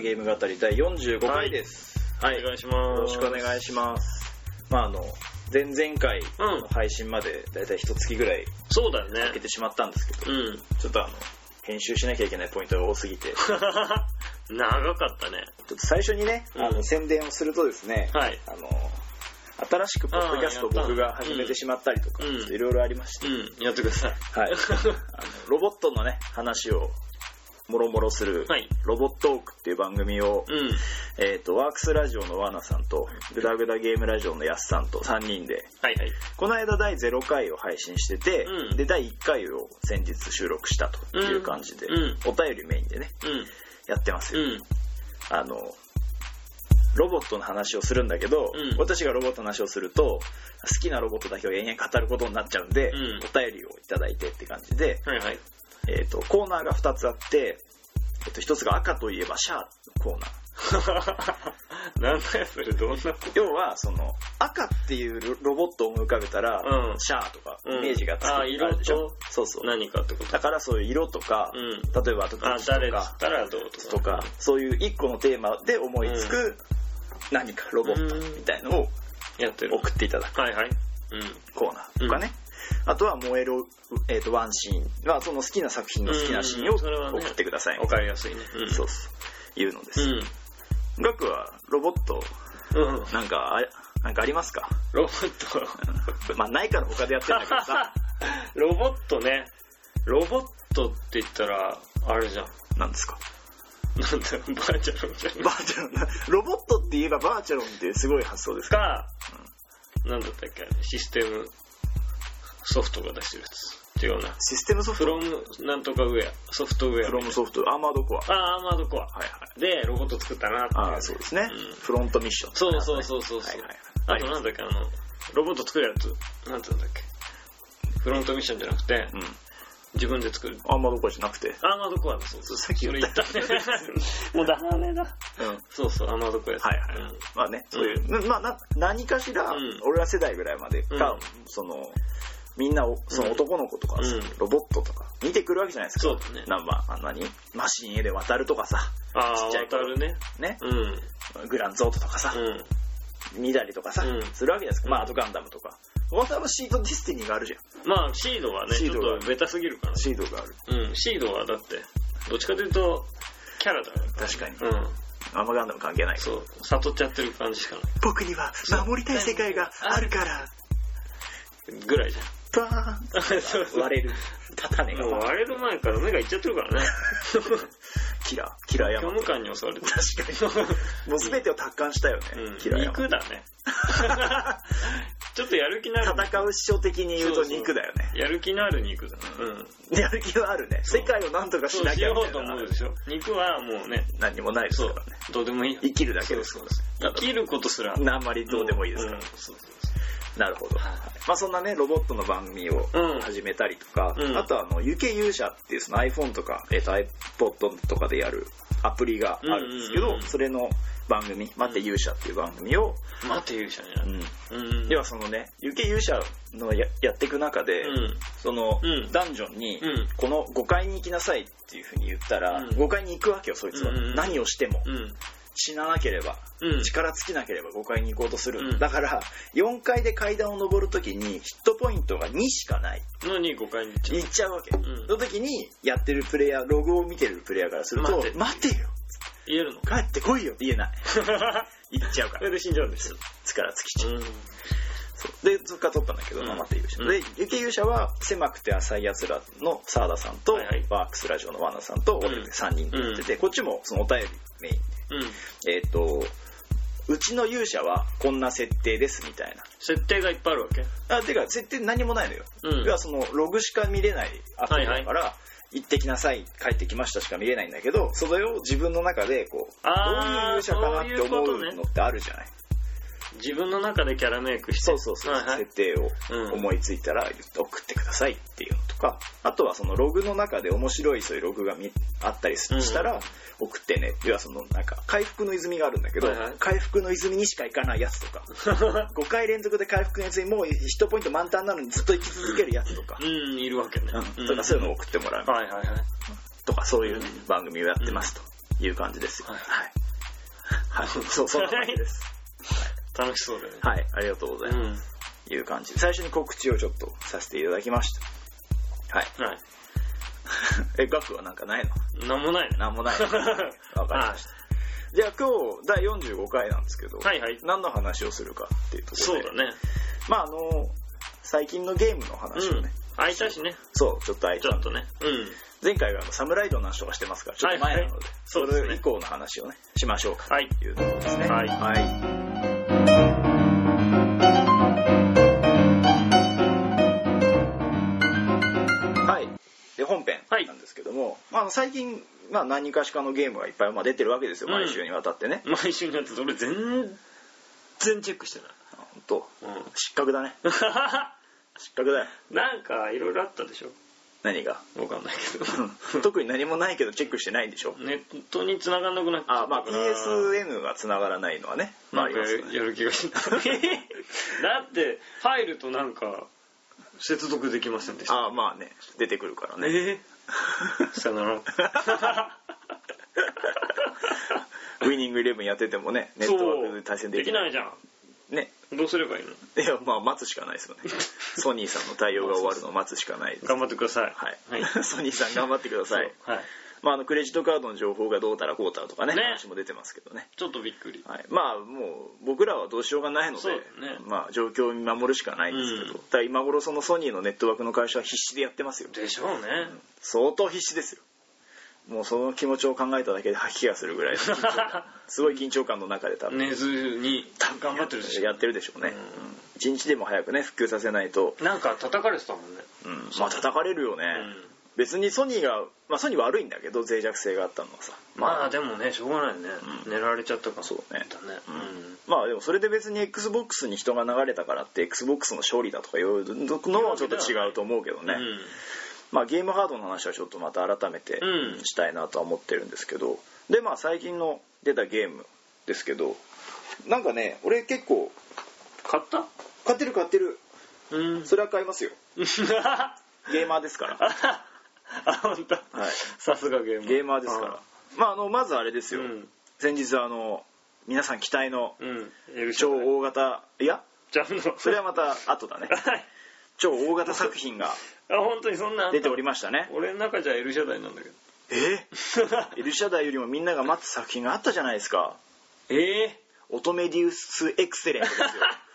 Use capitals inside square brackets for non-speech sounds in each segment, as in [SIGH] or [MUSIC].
ゲーム語り第45回です。はい、お願いします。よろしくお願いします。まああの、前々回の配信までだいたい一月ぐらいそうだよねかけ。てしまったんですけど、うん。ちょっとあの、編集しなきゃいけないポイントが多すぎて、ち [LAUGHS] ょ長かったね。っと最初にね、あの、うん宣伝をするとですね、はい。あの、新しくポッドキャストをあーやった僕が始めてしまったりとか、いろいろありまして、うん、やってください。はい。あのロボットのね、話をもろもろする、はい。ロボットークっていう番組を、うん。えっ、と、ワークスラジオのワナさんと、グダグダゲームラジオのヤスさんと3人で、はいはい。この間第0回を配信してて、うんで、第1回を先日収録したという感じで、うんお便りメインでね、うん。やってますよ。うん。あの、ロボットの話をするんだけど、うん私がロボットの話をすると、好きなロボットだけを延々語ることになっちゃうんで、うんお便りをいただいてって感じで、はいはい。えっ、と、コーナーが2つあって、えっと、1つが赤といえばシャーのコーナー。[LAUGHS] なんだよ、それ、どんなこ要は、その、赤っていうロロボットを思い浮かべたら、うんシャーとか、うんイメージがつく、あ色と？るでしょ？そうそう。何かってこと？だからそういう色とか、うん。例えば、あとあ、土地と誰だかっ、たらどうとか。とか、そういう一個のテーマで思いつく、何かロボットみたいのをやってる。送っていただくはいはい。うん。コーナーとかね。あとは燃える、えー、とワンシーンはその好きな作品の好きなシーンを送ってください、わかりやすいね。うん。そうそういうのです、うん。ガクはロボットうん。なんかあなんかありますか？ロボット。[LAUGHS] まあないから他でやってんだけどさ [LAUGHS] ロボットね。ロボットって言ったら、あれじゃん。なんですか？なんだよ、バーチャルじゃん。バーチャロンなロボットって言えばバーチャロンってすごい発想ですか？か、なんだったっけ、システムソフトが出してるやつ。違うな。システムソフト？フロムなんとかウェア、ソフトウェア。フロムソフトアーマードコアはいあー、アーマードコア。はいで、ロボット作ったなっていう。ああそうですね、うんフロントミッションそうそうそうそうそう。はいはいあはいとなんだっけ、あの、ロボット作るやつ。なんて言うんだっけ。フロントミッションじゃなくて、うん自分で作る。アーマードコアじゃなくてアーマードコアだ、そうそう。さっき言ったそれ言ったね。[LAUGHS] もうダメだ。うんそうそう、アーマードコアやつ。はいはいうんまあね、そういう、まあな、何かしら、うん俺ら世代ぐらいまでか、うんその、みんなお、その男の子とかロボットとか見てくるわけじゃないですか。そうだねなんまあ、何？マシンへで渡るとかさ、ちっちゃい頃渡るね。ね、うん。グランゾートとかさ、うん。見たりとかさ、うんするわけじゃないですか。うんまあ、あとガンダムとか。私はシードディスティニーがあるじゃん。まあ、シードはね、ちょシードはっとベタすぎるから。シードがある。うん、シードはだって、どっちかというと、キャラだよ。確かに。うん。あんまガンダム関係ない。そう、悟っちゃってる感じしかな僕には守りたい世界があるから、い。ぐらいじゃん。パーンそうそう割れる。種がもう割れる前から目がいっちゃってるからね。キラー、キラーヤマト。虚無感に襲われてる。確かに。もう全てを達観したよね、うん、キラーヤマト肉だね。ちょっとやる気のある。戦う師匠的に言うと肉だよね。やる気のある肉だ。うん。やる気はあるね。そう世界を何とかしそうなきゃしようとみたいな思うでしょ。肉はもうね、何にもないですそうからね。。どうでもいいよ。生きるだけですそうそう生きることすら。あんまりどうでもいいですから。うんそうそうなるほど。はいまあそんなね、ロボットの番組をうん始めたりとか、うんあとはあの、ゆけ勇者っていうその iPhone とか、えっと iPod とかでやるアプリがあるんですけどうんうんうん、それの番組、待って勇者っていう番組を。待って勇者になうんる。うん。要はそのね、ゆけ勇者のややっていく中で、うん。その、うんダンジョンに、うんこの5階に行きなさいっていうふうに言ったら、うん5階に行くわけよ、そいつは。何をしても。うん。死ななければ、うん。力尽きなければ5階に行こうとする。うんだから、4階で階段を登るときにヒットポイントが2しかない。のに5回に行っちゃ行っちゃうわけ。んその時に、やってるプレイヤー、ログを見てるプレイヤーからすると、待て待てよ言えるの帰ってこいよって言えない。そ [LAUGHS] 行っちゃうから。れで死んじゃうんですよ。力尽きちゃう。うん。で、そっから撮ったんだけど、うんまあ、待て勇者。うんで、雪勇者は、狭くて浅い奴らのサーダさんと、はいはいワークスラジオのワナさんと、俺で3人でやってて、こっちもそのお便りメインうん。で。えっ、と、うちの勇者はこんな設定ですみたい設定がいっぱいあるわけ？な。あ、てか、設定何もないのよ。うん要はその、ログしか見れないアプリだから、行ってきなさい、帰ってきましたしか見れないんだけど、それを自分の中で、こう、どういう勇者かなって思そういうことねうのってあるじゃない。自分の中でキャラメイクして。そうそうそう、はいはい。設定をうん。思いついたら送ってくださいっていうのとか。あとはそのログの中で面白いそういうログがみあったりしたら送ってね、要はそのなんか回復の泉があるんだけど、はいはい。回復の泉にしか行かないやつとか。[LAUGHS] 5回連続で回復の泉もう1ポイント満タンなのにずっと生き続けるやつとか、うん、いるわけね。うん。とかそういうのを送ってもらう。はいはいはい。とかそういうね、番組をやってますという感じですよ。はい。はい。はい。[LAUGHS] そう、そんな感じです。楽しそうだよね。はい。ありがとうございます。うん。いう感じで。最初に告知をちょっとさせていただきました。はい。はい。[LAUGHS] え、額はなんかないの？なんもないね。なんもない。[LAUGHS] わかりました。じゃあ今日第45回なんですけど、はいはい。何の話をするかっていうところで。そうだね。まああの、最近のゲームの話をうんいたしね。そう、ちょっとあいたちょっとね。うん。前回はあのサムライドの話とかしてますから、ちょっと前なので、はいはいそうですねそれ以降の話をね、しましょうかはい。というところですね。はいはい。で、本編はいなんですけども、まあ最近、まあ、何かしかのゲームがいっぱいまあ出てるわけですよ、うん毎週にわたってね。毎週になって俺全然チェックしてない。本当うん。失格だね。[LAUGHS] 失格だよ。なんかいろいろあったでしょ何が？わかんないけど。特に何もないけどチェックしてないんでしょ。ネットに繋がんなくなっちゃあ、まあ。PSN が繋がらないのはね、まああなんかりますよね。やる気がしない。[LAUGHS] だって、入るとなんか、接続できませんでした。あまあね、出てくるからね。えー、[LAUGHS] さよなら。[LAUGHS] ウイニングイレブンやっててもね、ネットワークで対戦でできな。きないいじゃん。ね。どうすればいいの？いや、まあ待つしかないですよね。[LAUGHS] ソニーさんの対応が終わるのを待つしかないです。頑張ってください。はい。はい。ソニーさん頑張ってください。はい。まああの、クレジットカードの情報がどうたらこうたらとかね、ね。話も出てますけどね。ちょっとびっくり。はい、まあもう僕らはどうしようがないので、ね。まあ状況を見守るしかないんですけど、うん。ただ今頃そのソニーのネットワークの会社は必死でやってますよ。でしょうね。相当必死ですよ。もうその気持ちを考えただけで吐き気がするぐらい [LAUGHS] すごい緊張感の中で多分、寝ずに頑張ってるでし。ょ。やってるでしょうね、うんうん。一日でも早くね復旧させないと、なんか叩かれてたもんね。うん。まあ叩かれるよね、うん別にソニーが、まあ、ソニー悪いんだけど脆弱性があったのはさ。まあでもね、しょうがないね。うん。寝られちゃったから。そうね。だね。まあでもそれで別に XBOX に人が流れたからって XBOX の勝利だとか言うのはちょっと違うと思うけどうん。ね、まあゲームハードの話はちょっとまた改めてうん。したいなとは思ってるんですけど。でまあ最近の出たゲームですけどなんかね俺結構買った？買ってる買ってる。うん。それは買いますよ。[LAUGHS] ゲーマーですから [LAUGHS] あ、本当。はいさすがゲーム。ゲーマーですからまああのまずあれですよ、うん。先日あの皆さん期待のうん。エルシ超ャ大型いや？ジャンの。それはまた後だねはい。超大型作品があ、本当にそんな。出ておりましたね俺の中じゃエルシャダイなんだけど。え？[LAUGHS] エルシャダイよりもみんなが待つ作品があったじゃないですかええオトメディウスエクセレントですよ。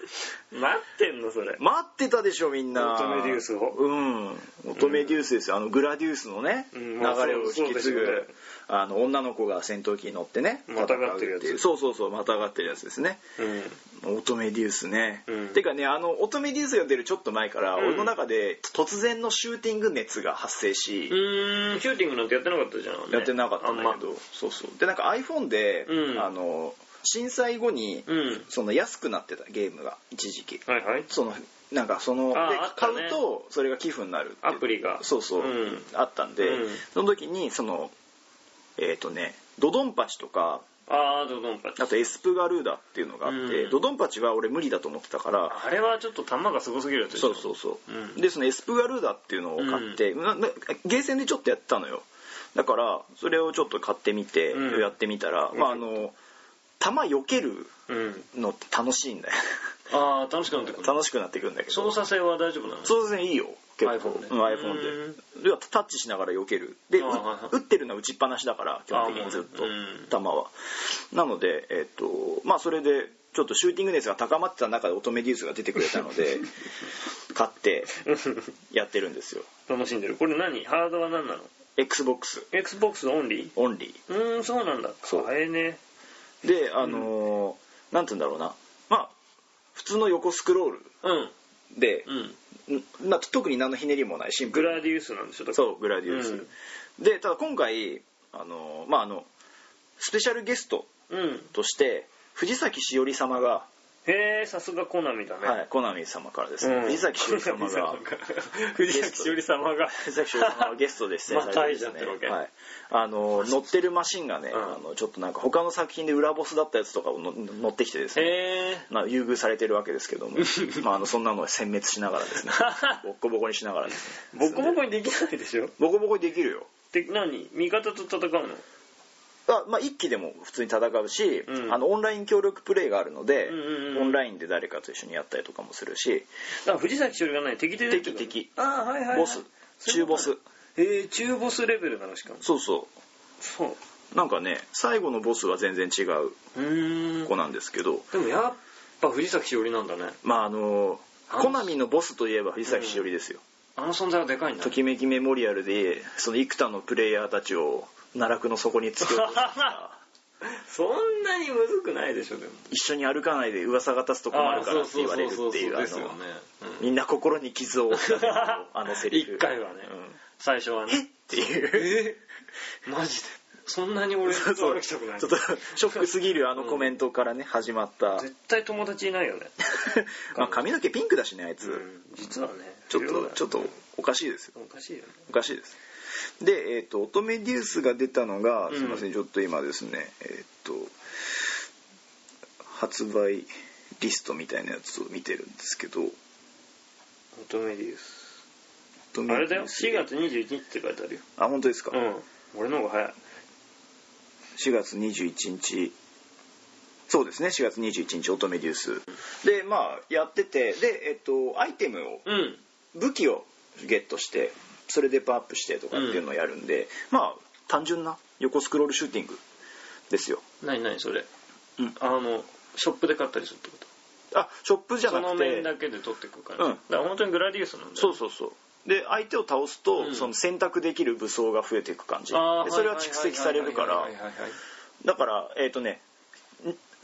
[LAUGHS] 待ってんのそれ。待ってたでしょみんな。オトメディウスを。うん。オトメディウスですよ。あのグラディウスのね、うん。流れを引き継ぐね。あの女の子が戦闘機に乗ってねまたがってるやつ。そうそうそうまたがってるやつですね。うん。オトメディウスね、うん。てかねあのオトメディウスが出るちょっと前から、うん。俺の中で突然のシューティング熱が発生し、うーん、シューティングなんてやってなかったじゃん。やってなかったんだけあど、そうそう。でなんか iPhone で、うん。あの震災後に。その安くなってたゲームが一時期。はいはい。そのなんかその買うとそれが寄付になるアプリが。そうそう、うん。あったんで、うん。その時にそのえっ、とねドドンパチとかあー、ドドンパチ。あとエスプガルーダっていうのがあって、うん。ドドンパチは俺無理だと思ってたからあれはちょっと弾がすごすぎるやつそうそうそう、うん。でそのエスプガルーダっていうのを買って、ななゲーセンでちょっとやってたのよ。だからそれをちょっと買ってみて、うん。やってみたら、うん。まああの弾避けるうん。のって楽しいんだよ。あー、楽しくなってくる。楽しくなってくるんだけど。操作性は大丈夫なの？そうですねいいよ結構。iPhone で。うん iPhone で。要はタッチしながら避ける。で打ってるのは打ちっぱなしだから基本的にずっと弾は。なのでえっとまあそれでちょっとシューティング熱が高まってた中でオトメディウスが出てくれたので [LAUGHS] 買って [LAUGHS] やってるんですよ。楽しんでる。これ何？ハードは何なの？XBOX ?Xbox オンリーオンリうーん、そうなんだ。そう。買えね。ーであのーなんて言うんだろうなまあ普通の横スクロールうん。で、うん。んまあ、特に何のひねりもないシンプルグラディウスなんでしょそうグラディウス、うんでただ今回あのーまああのスペシャルゲストうん。として藤崎しおり様がへえさすがコナミだね、はいコナミ様からですね、うん。藤崎しおり様が。[LAUGHS] 藤崎しおり様が。藤崎しおり様がゲストで出演されてですまた会いちゃってるわけ。はい、あの乗ってるマシンがね、うん。あのちょっとなんか他の作品で裏ボスだったやつとかをの乗ってきてですね。へえまあ、優遇されてるわけですけども、[LAUGHS] まあ、あのそんなのを殲滅しながらですね。[LAUGHS] ボッコボコにしながらですね。ボコボコにできないでしょ？ボコボコにできるよ。で何？味方と戦うの？あまあ、一機でも普通に戦うし、うん。あのオンライン協力プレイがあるので、うんうんうんオンラインで誰かと一緒にやったりとかもするし。あ藤崎しおりがない敵で出てくる敵敵。ああはいはい、はい、ボス。中ボス。へえ中ボスレベルなのしかも。そうそそう。うなんかね最後のボスは全然違ううーん。子なんですけど、でもやっぱ藤崎しおりなんだね。まああのあのコナミのボスといえば藤崎しおりですよ、あの存在はでかいんだときめきメモリアルでその幾多のプレイヤーたちを奈落の底に突き落とした [LAUGHS] そんなにむずくないでしょでも。一緒に歩かないで噂が立つと困るからって言われるっていうあのみんな心に傷を負ったあのセリフ一回はね。うん。最初はね。え？っていう。え？マジで？そんなに俺とそう。歩きたくない。ちょっとショックすぎるあのコメントからね始まった。絶対友達いないよね、[LAUGHS] まあ髪の毛ピンクだしねあいつ、うん。実はねちょっとちょっとおかしいですよ。おかしいよね。おかしいですで、えっと乙女デュースが出たのが、うん。すいませんちょっと今ですねえっ、と発売リストみたいなやつを見てるんですけど。乙女デュース。乙女あれだよ。デュース4月21日って書いてあるよ。あ本当ですか、うん。俺の方が早い。4月21日。そうですね4月21日乙女デュース。でまあやってて。でえっとアイテムをうん。武器をゲットしてそれでパワーアップしてとかっていうのをやるんで、まあ単純な横スクロールシューティングですよ。何何それ、うん。あのショップで買ったりするってこと？あショップじゃそのなくて。面だけで取っていくから、うん。だから本当にグラディウスなんだよそうそうそう。で相手を倒すと、うん。その選択できる武装が増えていく感じ。でそれは蓄積されるから。はいはいはいはいはいだからえっ、とねん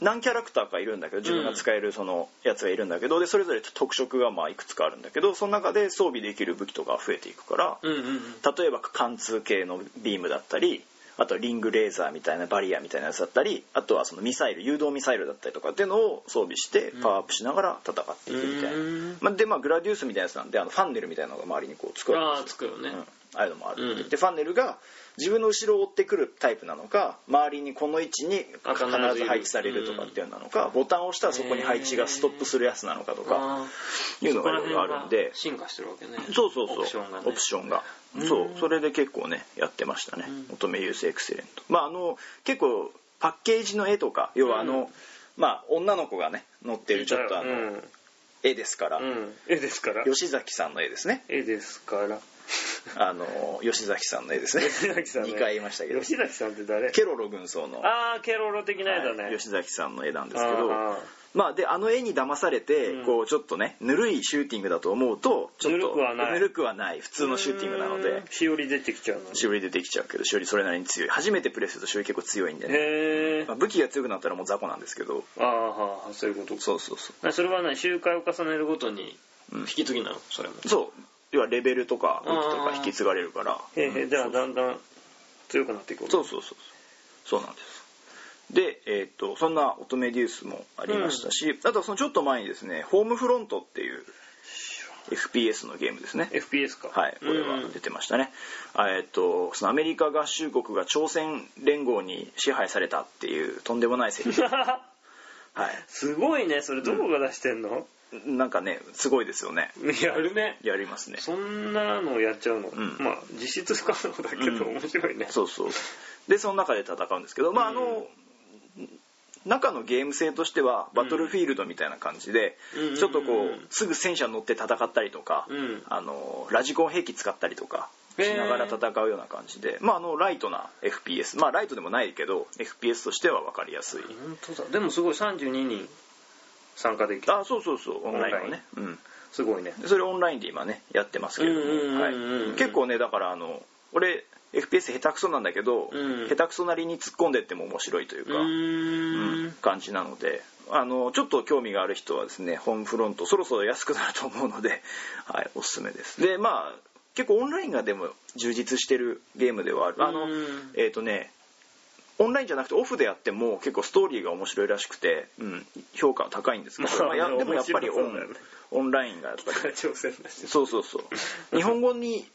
何キャラクターかいるんだけど自分が使えるそのやつがいるんだけどでそれぞれ特色がまあいくつかあるんだけどその中で装備できる武器とかが増えていくからうんうんうん。例えば貫通系のビームだったりあとはリングレーザーみたいなバリアみたいなやつだったりあとはそのミサイル誘導ミサイルだったりとかっていうのを装備してパワーアップしながら戦っていくみたいな、うん。まあ、でまあグラディウスみたいなやつなんであのファンネルみたいなのが周りにこう作られてああつくよね、うん、ああいうのもある、うん。でファンネルが自分の後ろを追ってくるタイプなのか周りにこの位置にあ必必ず配置されるとかっていうのなのか、ボタンを押したらそこに配置がストップするやつなのかとかあいうのがいろいろあるんで。進化してるわけね。そうそうそう。オプションがね。オプションが。う。ん。そうそれで結構ねやってましたね、うん。乙女ユースエクセレント。まああの結構パッケージの絵とか要はあの、うん。まあ女の子がね載ってるちょっとあの、うん。絵ですから、うん。絵ですから。吉崎さんの絵ですね。絵ですからあの吉崎さんの絵ですね。吉崎さんね2回言いましたけど。吉崎さんって誰？ケロロ軍曹の、ああケロロ的な絵だね、はい。吉崎さんの絵なんですけど。あまあであの絵に騙されて、うん。こうちょっとねぬるいシューティングだと思うとちょっとぬるくはない。ぬるくはない。普通のシューティングなのうでしおり出てきちゃうのしおりでできちゃうけどしおりそれなりに強い。初めてプレイするとしおり結構強いんでね、まあ武器が強くなったらもう雑魚なんですけど。ああはあそういうこと。そうそうそなそれはね周回を重ねるごとにうん引き継ぎなの？それも。うそう要はレベルとか武器とか引き継がれるから。へえじゃあだんだん強くなっていくそうそうそうそう。そうなんです。で、えー、とそんな乙女デュースもありましたし、あとはそのちょっと前にですね「ホームフロント」っていう FPS のゲームですね。FPS か。はいこれは出てましたね、あえっ、とそのアメリカ合衆国が朝鮮連合に支配されたっていうとんでもないセリフはすごいねそれどこが出してんの、いなんかねすごいですよね。やるね。やりますね。そんなのやっちゃうの、ん。まあ実質不可能だけどうん。面白いね、そうそう。でその中で戦うんですけどまああの、中のゲーム性としてはバトルフィールドみたいな感じで、うん。ちょっとこうん。うすぐ戦車乗って戦ったりとか、うん。あのラジコン兵器使ったりとかしながら戦うような感じで、まあ、あのライトな FPS まあライトでもないけど FPS としては分かりやすい。本当だ。でもすごい32人参加できる。あそうそうそう。オンラインはね。うん。すごいね。でそれオンラインで今ねやってますけれど結構ねだからあの俺 FPS 下手くそなんだけど、うん。下手くそなりに突っ込んでっても面白いというか、うーん。うん感じなのであのちょっと興味がある人はですねホームフロントそろそろ安くなると思うので、[LAUGHS] はい、おすすめです。でまあ結構オンラインがでも充実してるゲームではある。あのうん。えっ、とねオンラインじゃなくてオフでやっても結構ストーリーが面白いらしくて、うん、評価は高いんですけど、まあまあやでもやっぱりオン,、オンラインがやっぱり。そうそうそう。[LAUGHS] 日本語に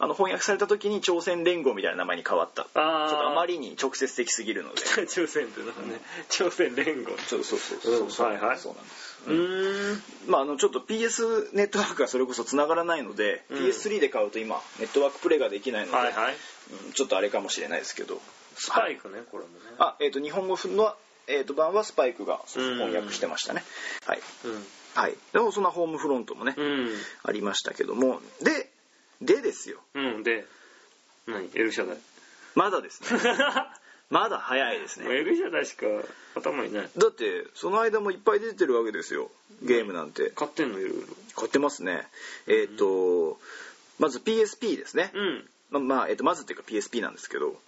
あの翻訳された時に朝鮮連合みたいな名前に変わった。ちょあっとあまりりに直接的すぎるので。朝鮮ってのはね朝鮮連合。そうそうそうそう、う。んそうはいはい。そうなんです。うーん。まあ、あのちょっと PS ネットワークがそれこそ繋がらないので、うん。PS3 で買うと今ネットワークプレイができないので、はいはい。うんちょっとあれかもしれないですけどスパイクねこれもね。あ、えー、と日本語の、えー、と版はスパイクがうん。翻訳してましたね、はい、うん。はい、でもそんなホームフロントもね、うん。ありましたけども。ででですよ。うんで。何？エルシャダイ。まだですね。[LAUGHS] まだ早いですね。エルシャダイしか頭にない。だってその間もいっぱい出てるわけですよ。ゲームなんて。買ってんのいろいろ。買ってますね。えっ、とまず PSP ですね、うん。ままあ、えっとまずっていうか PSP なんですけど「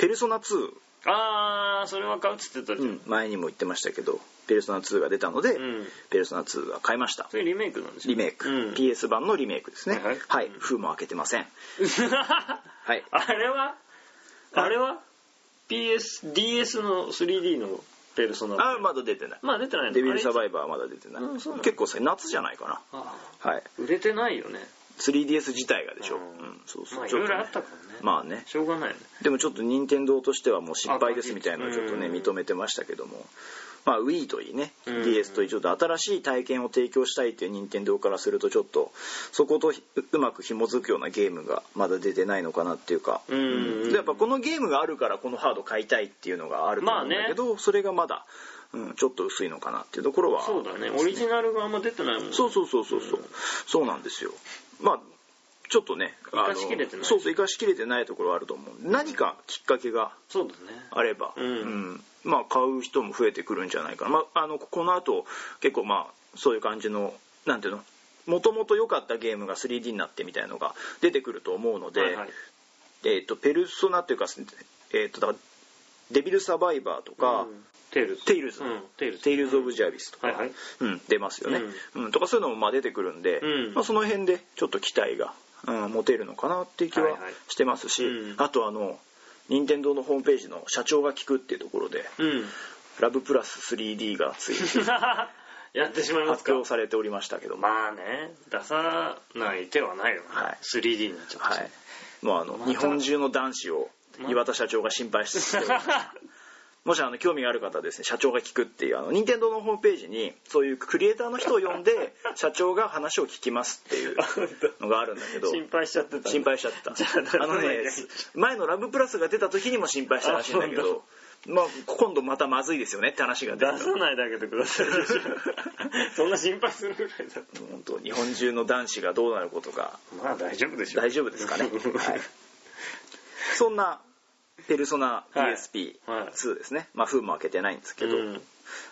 ペルソナ2」ああそれは買うっつってたじゃん、前にも言ってましたけど「ペルソナ2」が出たので「うん。ペルソナ2」は買いました。それリメイクなんでしょリメイク、うん。PS 版のリメイクですね。はいはい。うん。封も開けてません。[LAUGHS] はい。あれは？あれは？PSDS の 3D のペルソナあまだ出てない。まあ出てないのデビルサイバイバーはまだ出てない、うんな結構さ夏じゃないかな。はい。売れてないよね 3DS 自体がでしょ、ううん。んそうそう。まあいろいろあったからね。まあね。しょうがないよね。でもちょっと任天堂としてはもう失敗ですみたいなのをちょっとねうん認めてましたけども。まあ Wii といいねうん。DS といいちょっと新しい体験を提供したいっていう任天堂からするとちょっとそことひうまく紐づくようなゲームがまだ出てないのかなっていうか。うんでやっぱこのゲームがあるからこのハード買いたいっていうのがあると思うんだけど、それがまだ、うん、ちょっと薄いのかなっていうところは。そうだね。オリジナルがあんま出てないもんそうそうそうそうそう、そうなんですよ。まあちょっとね生かしきれてない。そうそう生かしきれてないところはあると思う。何かきっかけがあれば、うん。まあ買う人も増えてくるんじゃないかな、まあ、あのこの後結構まあそういう感じのなんていうの？もともと良かったゲームが 3D になってみたいのが出てくると思うので、はいはい。えー、とペルソナっていうか、えー、とだからデビルサバイバーとか、うんテイルズ。テイルズ。うんテイルズ。テイルズ・オブ・ジ・アビスとか、はいはい。うん、出ますよね、うん。とかそういうのもまあ出てくるんで、うん。まあ、その辺でちょっと期待が、うん、持てるのかなっていう気ははいはいしてますし、うん。あとあの任天堂のホームページの社長が聞くっていうところでうん「ラブプラス 3D」がついに [LAUGHS] やってしまいますか？発表されておりましたけど。も、まあね出さない手はないよね、はい。3D になっちゃったし。はい、もうあの、また。日本中の男子を岩田社長が心配して [LAUGHS] もしあの興味がある方はですね社長が聞くっていうあの任天堂のホームページにそういうクリエイターの人を呼んで [LAUGHS] 社長が話を聞きますっていうのがあるんだけど心配しちゃってた。心配しちゃった。じゃあのね前の「ラブプラス」が出た時にも心配したらしいんだけあどまあ今度またまずいですよねって話が出さないであげてください。そんな心配するぐらいだと本当日本中の男子がどうなることがまあ大丈夫でしょ大丈夫ですかね、はい、[LAUGHS] そんなペルソナはい。PSP2 ですね、まあ封も開けてないんですけど、うん。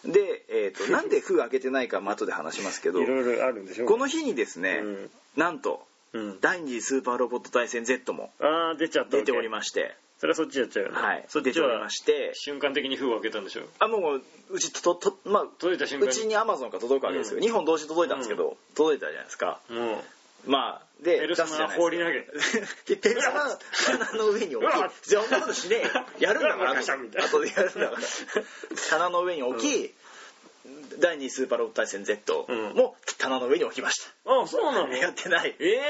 で、えー、と [LAUGHS] なんで封開けてないかも後で話しますけど。いろいろあるんでしょこの日にですね、うん。なんとうん。第二次スーパーロボット対戦 Z も出ちゃった。出ておりままして、それはそっちやっちゃうよねはい、そっちは出ておりまして。瞬間的に封を開けたんでしょあもううちとと、まあ、届いた瞬間に。うちにアマゾンが届くわけですよ、うん。2本同時届いたんですけど、届いたじゃないですか。もまあでペルソナ放り投げ。ペルソナ棚の上に置き [LAUGHS] うわそんなことしねえ。よやるんだから後でやるんだから。[LAUGHS] 棚の上に置き、第2スーパーロボット対戦 Z うん。も棚の上に置きました、うあそうなの？[LAUGHS] やってない。え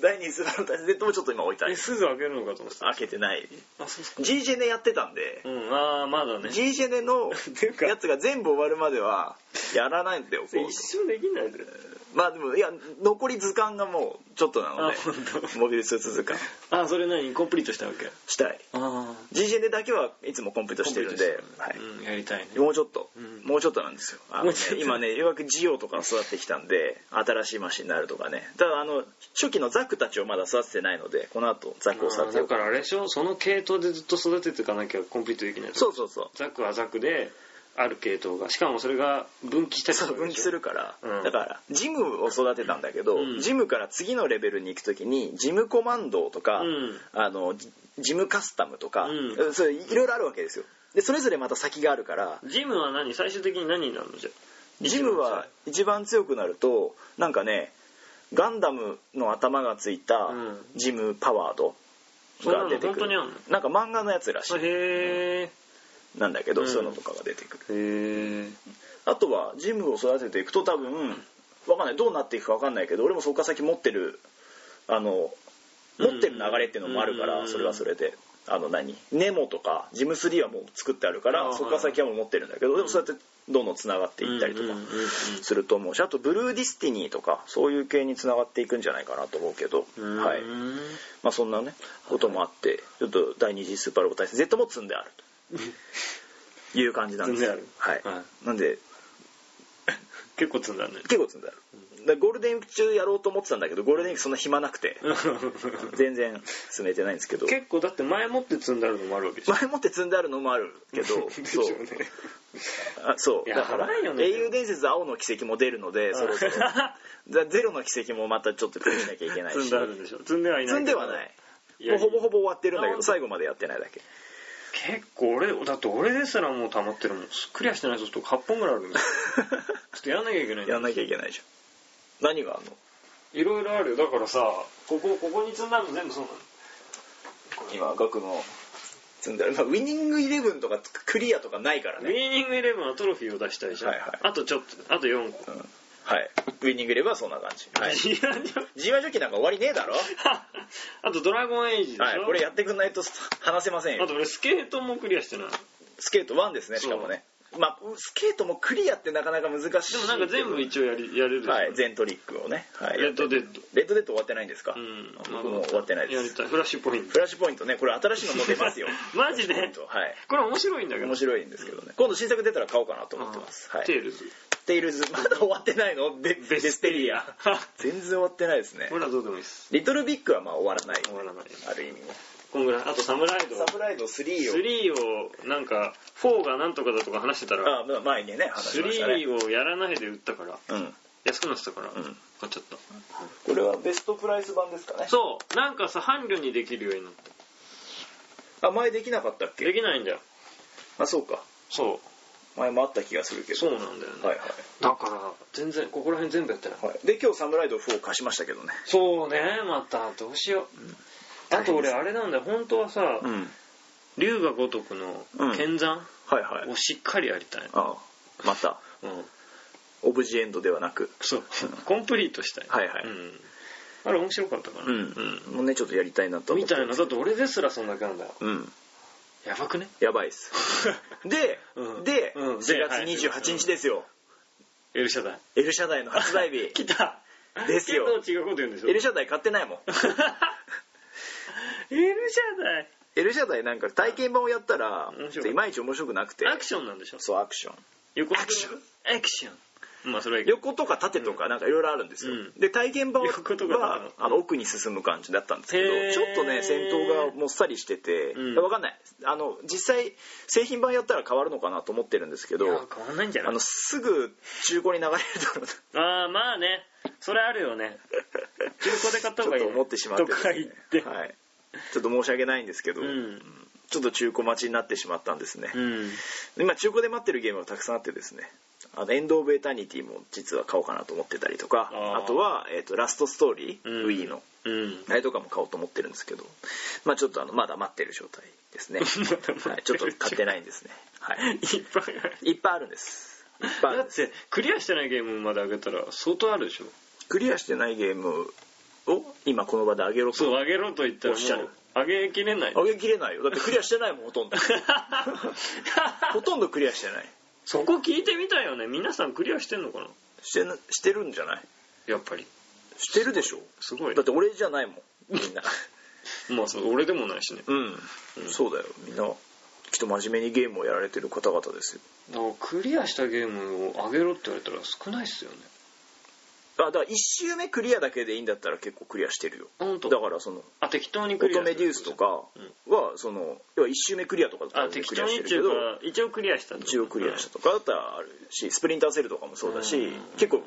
第2スーパーロボット対戦 Z もちょっと今置いてあるーえすぐ開けるのかと思ってた。開けてない。あそうっすか。G ジェネやってたんで、うんああまだね。G ジェネの [LAUGHS] やつが全部終わるまではやらないんだよ一生できないで。まあでもいや残り図鑑がもうちょっとなのであ本当。モビルスーツ図鑑。あそれ何？コンプリートしたわけ？したい。あ G ジェネだけはいつもコンプリートしてるんで、はい。うんやりたいね。もうちょっと、うん。もうちょっとなんですよあのね今ねようやくジオとか育ってきたんで新しいマシンになるとかね。ただあの初期のザクたちをまだ育ててないのでこの後ザクを育てようだからあれでしょ？その系統でずっと育てていかなきゃコンプリートできないそうそうそう。ザクはザクである系統が。しかもそれが分岐したりそう分岐するかから、うん。だからジムを育てたんだけど、うん。ジムから次のレベルに行く時にジムコマンドとか、うん。あのジジムカスタムとか、うん。そういろいろあるわけですよ。でそれぞれまた先があるからジムは何？最終的に何になるの？じゃジムは一番強くなるとなんかねガンダムの頭がついたうん。ジムパワードが出てくる、そんなの本当にあんの？なんか漫画のやつらしい。へえなんだけど、うん。そういうのとかが出てくる。あとはジムを育てていくと多分わかんない。どうなっていくかわかんないけど俺もそこから先持ってるあの持ってる流れっていうのもあるかうん。らそれはそれで。あの何？ネモとかジム3はもう作ってあるからそこから先はもう持ってるんだけどでもそうやってどんどんつながっていったりとかすると思うしあとブルーディスティニーとかそういう系につながっていくんじゃないかなと思うけどうん。はい。まあそんなねこともあってちょっと第二次スーパーロボ対戦 Z も積んであると [LAUGHS] いう感じなんです。積んではい。はなんで [LAUGHS] 結構積んだね。結構積んであるだからゴールデンウィーク中やろうと思ってたんだけどゴールデンウィークそんな暇なくて。[LAUGHS] 全然進めてないんですけど。結構だって前もって積んであるのもあるわけでしょ前もって積んであるのもあるけどそう。あそう。だからね。英雄伝説青の奇跡も出るのでそろそろ。だゼロの奇跡もまたちょっとプレイしなきゃいけないし。積んであるんでしょ。積んではいない積んではない。いやもうほぼほぼ終わってるんだけどあ最後までやってないだけ結構俺だって俺ですらもう溜まってるもん。クリアしてないソフト8本ぐらいあるんで [LAUGHS] ちょっとやんなきゃいけないやんなきゃいけないじゃん何があんのいろいろある？よだからさここここに積んだの全部そうなの。今額の積んである、まあ、ウィニングイレブンとかクリアとかないからウね。ィーニングイレブンはトロフィーを出したいじゃん、はいはい。あとちょっとあと4個、うんはい。ウィニングイレブンはそんな感じ。はい。い。やでも G1 ジョッキなんか終わりねえだろ。[LAUGHS] あとドラゴンエイジでしょ、はいこれやってくんないと話せませんよ。あと俺スケートもクリアしてない。スケート1ですねしかもねまあスケートもクリアってなかなか難しい。でもなんか全部一応やりやれるはい全トリックをね、はい、レッドデッド。レッドデッド終わってないんですか、うん。僕も終わってないです。やりたい。フラッシュポイントフラッシュポイントね。これ新しいのも出ますよ。[LAUGHS] マジで？はい。これ面白いんだけど。面白いんですけどね。今度新作出たら買おうかなと思ってます、はい、テイルズ。テイルズ。まだ終わってないの？ヴェスペリア。[LAUGHS] 全然終わってないですね。これはどうでもいいです。リトルビッグはまあ終わらない。終わらない。ある意味ねこんぐらい。あと侍道。サプライド3を。3をなんか4がなんとかだとか話してたらあまあ前にね話しましたね。3をやらないで売ったからうん。安くなってたからん。買っちゃった。これはベストプライス版ですかね。そう。なんかさ伴侶にできるようになったあ前できなかったっでけきないんだよ。あそうか。そ前もあった気がするけど。うそうなんだよね、はいはい。だから全然ここら辺全部やってない、はい、で今日サムライド4を貸しましたけどね。そうね。またどうしよう、あと俺あれなんだよ。本当はさうん。龍が如くの剣山はいはい。をしっかりやりたいああまた。うん。オブジェエンドではなく。そう。コンプリートしたいはいはい。うん、あれ面白かったかな。うん、もうねちょっとやりたいなと思って。みたいな。だって俺ですらそんなんだよ。うん。やばくね？やばいっす。[LAUGHS] で、うん。で、うん。4月はい。28日ですよ、エルシャダイ L 社代の発売日。[LAUGHS] 来た。ですよ。けど違うこと言うんでしょ？L 社代買ってないもん [LAUGHS] エルシャダイ L 社代なんか体験版をやったら面白い。まいち面白くなくて。アクションなんでしょ？そうアクション。横アクションアクション。まあそれは横とか縦とかなんかいろいろあるんですよ、うん。で体験版横とかは縦あの奥に進む感じだったんですけどへー。ちょっとね戦闘がもっさりしてて、うん。分かんない。あの実際製品版やったら変わるのかなと思ってるんですけどいや変わんないんじゃない？あのすぐ中古に流れると [LAUGHS] ああまあね。それあるよね。中古で買った方がいい、ね、ちょっと思ってしまってとか言って、はい、と申し訳ないんですけど、うん。ちょっと中古待ちになってしまったんですね、うん。今中古で待ってるゲームがたくさんあってですねあのエンド・オブ・エタニティも実は買おうかなと思ってたりとかあとは、えー、とラストストーリー、うん。Wii の。うん。あれとかも買おうと思ってるんですけどまあちょっとあのまだ待ってる状態ですね、[LAUGHS] はい、ちょっと買ってないんですね、はい、いっぱいある。いっぱいあるんです。いっぱいあるだってクリアしてないゲームまで上げたら相当あるでしょ。クリアしてないゲームを今この場であげろとそう上げろと言ったらおっしゃる上げきれない。あげきれないよ。だってクリアしてないもんほとんど。[LAUGHS] ほとんどクリアしてない。そこ聞いてみたいよね。皆さんクリアしてんのかな？してなしてるんじゃない？やっぱり。してるでしょ。すごいだって俺じゃないもんみんな。[LAUGHS] まあそう俺でもないしね。うん、そうだよ。みんなきっと真面目にゲームをやられてる方々ですよ。だからクリアしたゲームを上げろって言われたら少ないっすよねあだから1周目クリアだけでいいんだったら結構クリアしてるよ。本当。だからそのあ適当にクリア乙女デュースとかはその要は1周目クリアとかだったあらクリ適当にっていうか一応クリアした一応クリアしたとかだったらあるしスプリンターセルとかもそうだしうん。結構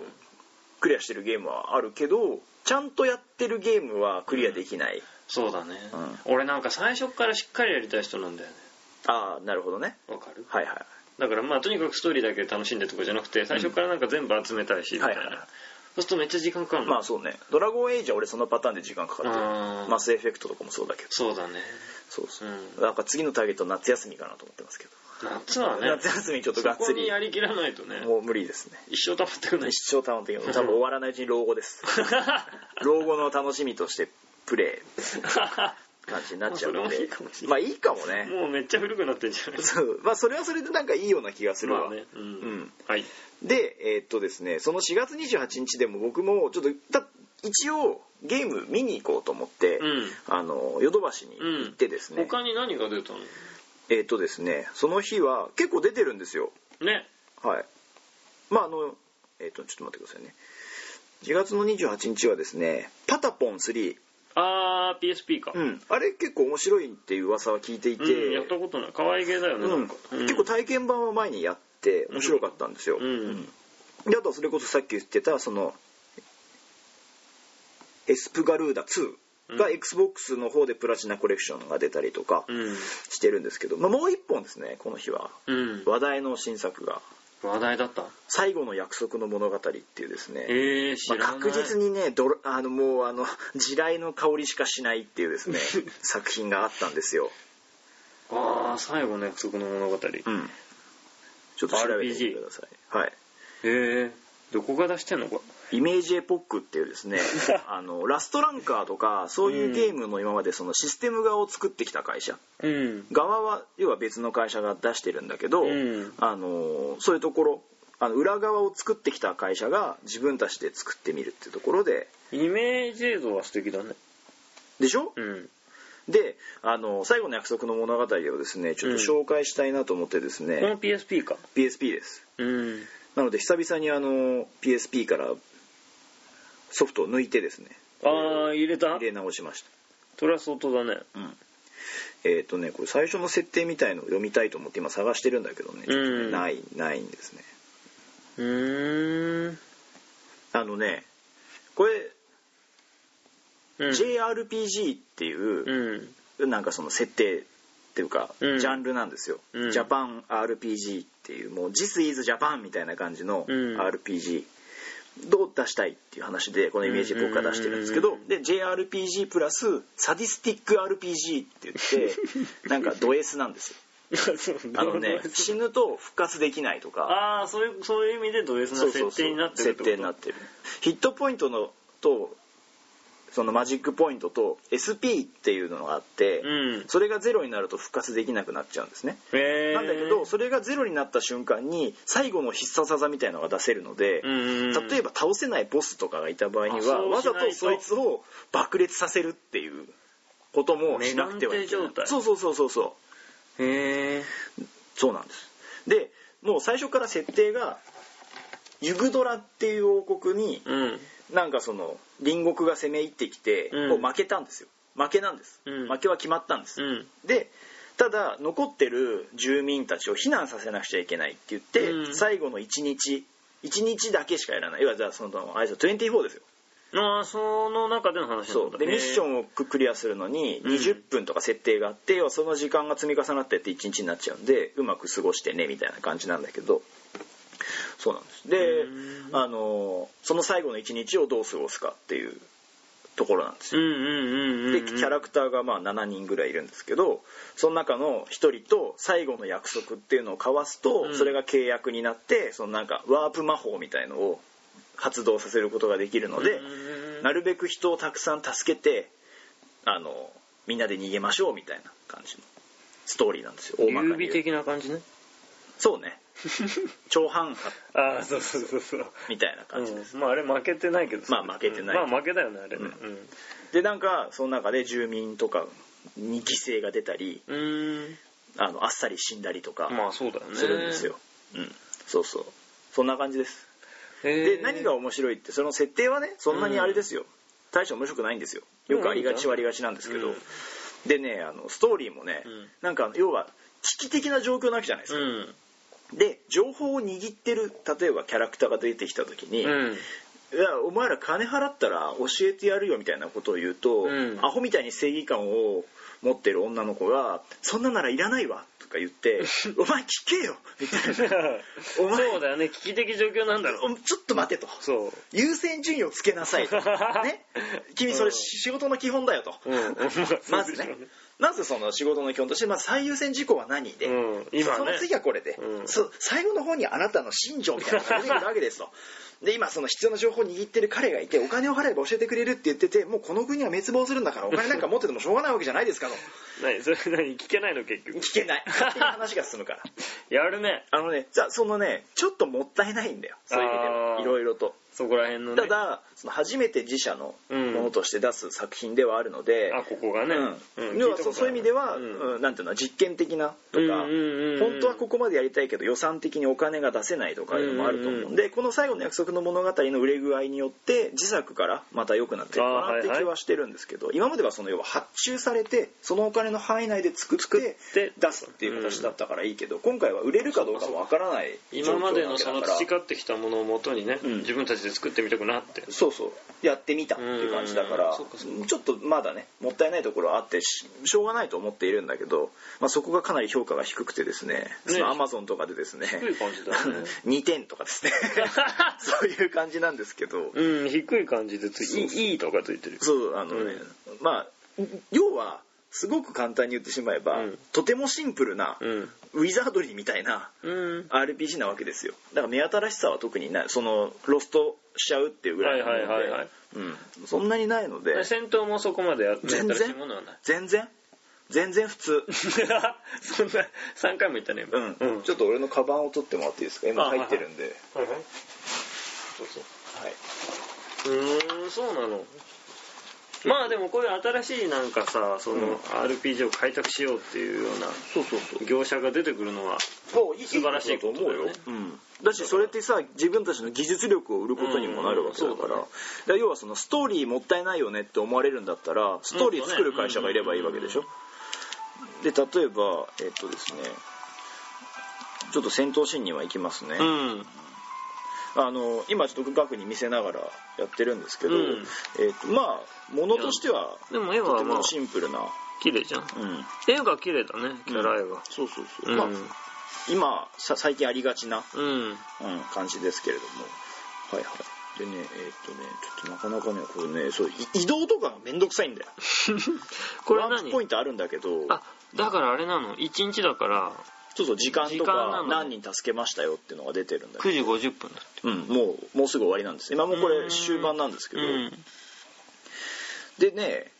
クリアしてるゲームはあるけどちゃんとやってるゲームはクリアできない、そうだね、う俺なんか最初からしっかりやりたい人なんだよね。ああなるほどね。わかる？はいはいだからまあとにかくストーリーだけ楽しんでとかじゃなくて最初からなんか全部集めたいしみたいな、はいはいそうするとめっちゃ時間かかるの。まあそうね。ドラゴンエイジは俺そのパターンで時間かかってるマスエフェクトとかもそうだけど。そうだね。そうそう。う、ん。なんか次のターゲット夏休みかなと思ってますけど、夏はね。夏休みちょっとがっつり。やりきらないとね。もう無理ですね。一生溜まってくない。一生楽しみ多分終わらないうちに老後です。[LAUGHS] 老後の楽しみとしてプレイ [LAUGHS] 感じになっちゃうので。まあそれもいいかもね。もうめっちゃ古くなってんじゃないそう。まあそれはそれでなんかいいような気がするわ、まあね。うん、うん。はい。でえーっとですねその4月28日でも僕もちょっとだ一応ゲーム見に行こうと思って、うん。あのヨドバシに行ってですね、他に何が出たの？えーっとですねその日は結構出てるんですよ。ね。はい。まああのえーっとちょっと待ってくださいね。4月の28日はですねパタポン3あー PSP か、うん、あれ結構面白いっていう噂は聞いていて、うんやったことない。可愛げだよね、うん。なんか、うん。結構体験版は前にやって面白かったんですよ、うん。であとはそれこそさっき言ってたそのエスプガルーダ2がうん。XBOX の方でプラチナコレクションが出たりとかうん。してるんですけど、まあ、もう一本ですねこの日は。うん。話題の新作が話題だった「最後の約束の物語」っていうですね、えー、知まあ、確実にねどろあのもうあの地雷の香りしかしないっていうですね [LAUGHS] 作品があったんですよ、ああ最後の約束の物語、うん、ちょっと調べてみてください。はい。えー、どこが出してんの？こイメージエポックっていうですね [LAUGHS] あのラストランカーとかそういうゲームの今までそのシステム側を作ってきた会社。れうん。側は要は別の会社が出してるんだけど、うん。あのそういうところあの裏側を作ってきた会社が自分たちで作ってみるっていうところで。イメージ映像は素敵だね。でしょ、うん。であの最後の約束の物語をですねちょっと紹介したいなと思ってですね、この PSP か。PSP です。うん。なので久々にあの PSP からソフトを抜いてですね。ああ入れた？入れ直しました。それは相当だね。うん。えっ、とねこれ最初の設定みたいのを読みたいと思って今探してるんだけどね。ないないんですね。うーん。あのねこれ、うん。JRPG っていうう、ん。なんかその設定っていうか、うん。ジャンルなんですよ、うん。ジャパン RPG っていうもう This is Japan みたいな感じのうん。RPG、どう出したいっていう話でこのイメージ僕が出してるんですけど、うんで JRPG プラスサディスティック RPG って言って [LAUGHS] なんかド S なんですよ。あのね死ぬと復活できないとか。ああそういうそういう意味でド S な設定になってる設定になってる。ヒットポイントのとそのマジックポイントと SP っていうのがあって、うん。それがゼロになると復活できなくなっちゃうんですね、なんだけどそれがゼロになった瞬間に最後の必殺技みたいのが出せるので、例えば倒せないボスとかがいた場合にはわざととそいつを爆裂させるっていうこともしなくてはいけない。そうそうそうそうそう。へえそうなんです。でもう最初から設定がユグドラっていう王国にうん。なんかその隣国が攻め入ってきて、うん。負けたんですよ。負けなんです、うん。負けは決まったんです、うん。でただ残ってる住民たちを避難させなくちゃいけないって言って、うん。最後の1日1日だけしかやらない。要はじゃあそのあれですよ24ですよ。ああその中での話そう。でミッションンをクリアするのにうん。20分とか設定があって、要はその時間が積み重なってって1日になっちゃうんでうまく過ごしてねみたいな感じなんだけどそうなんです。でうんあのその最後の1日をどう過ごすかっていうところなんですよ。でキャラクターがまあ7人ぐらいいるんですけどその中の1人と最後の約束っていうのを交わすと、うん。それが契約になってそのなんかワープ魔法みたいのを発動させることができるので、うんなるべく人をたくさん助けてあのみんなで逃げましょうみたいな感じのストーリーなんですよ。大まかに的な感じね。そうね [LAUGHS] 長半派ああそうそうそうそう。みたいな感じです、うん。まああれ負けてないけどさ。まあ負けてない。うん。まあ負けだよねあれね。でなんかその中で住民とかに犠牲が出たりうんうん。あのあっさり死んだりとかまあそうだよね。するんですよ、うん。そうそう。そんな感じです。で何が面白いってその設定はねそんなにあれですよ、大して面白くないんですよ。よくありがちはありがちなんですけど、うん。でねあのストーリーもね、うん。なんか要は危機的な状況なわけじゃないですか、うんで情報を握ってる例えばキャラクターが出てきた時に、うん。いやお前ら金払ったら教えてやるよみたいなことを言うと、うん。アホみたいに正義感を持ってる女の子が「そんなならいらないわ」ととか言って「[LAUGHS] お前聞けよ」みたいな「[LAUGHS] お前そうだよね。危機的状況なんだろちょっと待て」と。そう「優先順位をつけなさい」と「ね。[LAUGHS] 君それ仕事の基本だよ」と。うん。まずねまずその仕事の基本としてまず最優先事項は何で、うん今ね。その次はこれで、うん。そ最後の方にあなたの信条みたいなのが出てくるわけですと。で今その必要な情報を握ってる彼がいてお金を払えば教えてくれるって言っててもうこの国は滅亡するんだからお金なんか持っててもしょうがないわけじゃないですか [LAUGHS] と何それ何聞けないの結局。聞けない。勝手に話が進むから。[LAUGHS] やるね。あのねじゃあそのねちょっともったいないんだよ。そういう意味であー。はいろいろとそこら辺のね。ただその初めて自社のものとして出す作品ではあるので、あここがね、うん。要はそうそういう意味では、うん。うんなんていうの実験的なとか、本当はここまでやりたいけど予算的にお金が出せないとかいうのもあると思うんで、この最後の約束の物語の売れ具合によって自作からまた良くなっていくかなって気はしてるんですけど、今まではその要は発注されてそのお金の範囲内で作ってて出すっていう形だったからいいけど、今回は売れるかどうかもわからない今までのその培ってきたものをもとにね、うん。自分たちで作ってみたくなって。そうそう。やってみたっていう感じだからちょっとまだねもったいないところはあってししょうがないと思っているんだけど、まあ、そこがかなり評価が低くてですねアマゾンとかでですね低い感じだよね。[LAUGHS] 2点とかですね。[LAUGHS] そういう感じなんですけど。うん低い感じでついいいいとかついてるそうあのね、まあ要はすごく簡単に言ってしまえば、うん。とてもシンプルな、うんウィザードリーみたいなうん。RPG なわけですよ。だから目新しさは特にない。そのロストしちゃうっていうぐらいなので、はいはいそんなにないので。戦闘もそこまでやって全然？新しいものはない。全然？全然普通。[LAUGHS] そんな3回も言ったねうん、うん。ちょっと俺のカバンを取ってもらっていいですか？今入ってるんで。はいはい。そうそう。はい。うーんそうなのまあでもこういう新しいなんかさその RPG を開拓しようっていうようなそうそうそう。業者が出てくるのは素晴らしいこと思うよ、うん、だしそれってさ自分たちの技術力を売ることにもなるわけだから,、だから要はそのストーリーもったいないよねって思われるんだったらストーリー作る会社がいればいいわけでしょ、で例えばえっとですねちょっと戦闘シーンには行きますね、うんあの今ちょっと額に見せながらやってるんですけど、うん。えっとまあものとしてはでも絵はまあとてもシンプルな、綺麗じゃん。うん、絵が綺麗だねキャラ絵がそうそうそう、うん。まあ今さ最近ありがちなうん。うん、感じですけれども。はいはい。でねえーっとねちょっとなかなかねこれねそうい移動とかがめんどくさいんだよ。[LAUGHS] これ何？ワープポイントあるんだけど。あだからあれなの？1日だからそうそう時間とか何人助けましたよっていうのが出てるんだけ9時50分だって。ど、うん、もうもうすぐ終わりなんです。今もうこうん。れ終盤なんですけど。うん。でね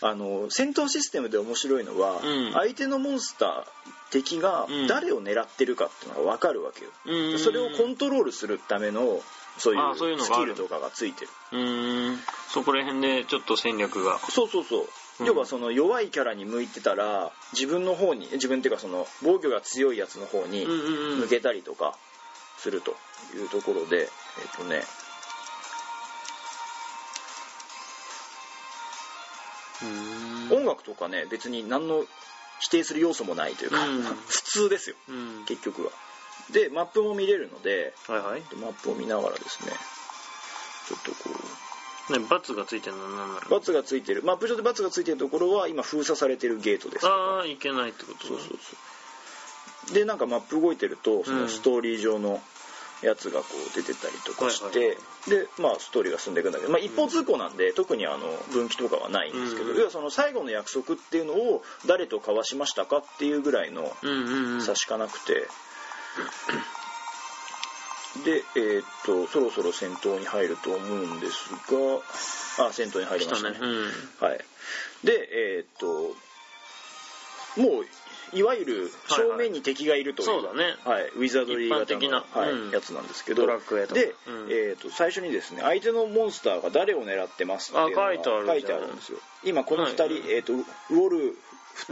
あの戦闘システムで面白いのは、うん。相手のモンスター敵がうん。誰を狙ってるかっていうのが分かるわけよ、うん。それをコントロールするためのそういうスキルとかがついてる。うーん。そこら辺でちょっと戦略が。そうそうそう、うん要はその弱いキャラに向いてたら自分の方に自分っていうかその防御が強いやつの方に向けたりとかするというところで、えっとね音楽とかね別に何の否定する要素もないというか、うん。[LAUGHS] 普通ですよ。うん。結局は。でマップも見れるのではいはい。マップを見ながらですねちょっとこうねバツがついてるのなんなの？バツがついてる。マップ上でバツがついてるところは今封鎖されてるゲートです。ああいけないってことそうそうそうでなんかマップ動いてるとそのストーリー上のやつがこう出てたりとかして、はいはい。でまあストーリーが進んでいくんだけど、まあ、一方通行なんで、特にあの分岐とかはないんですけど、うん。要はその最後の約束っていうのを誰と交わしましたかっていうぐらいのうんうんうん。差しかなくて、でえーっとそろそろ戦闘に入ると思うんですがあ戦闘に入りましたね。来たね。うん。はい。でえーっともういわゆる正面に敵がいるという、そうだね。はい、ウィザードリー型の、はいなうん。やつなんですけどドラで、うん。えー、と最初にですね相手のモンスターが誰を狙ってますっていうのがあ書いてあるん。ですよ。今この2人、はいえー、とウォルフウォルフ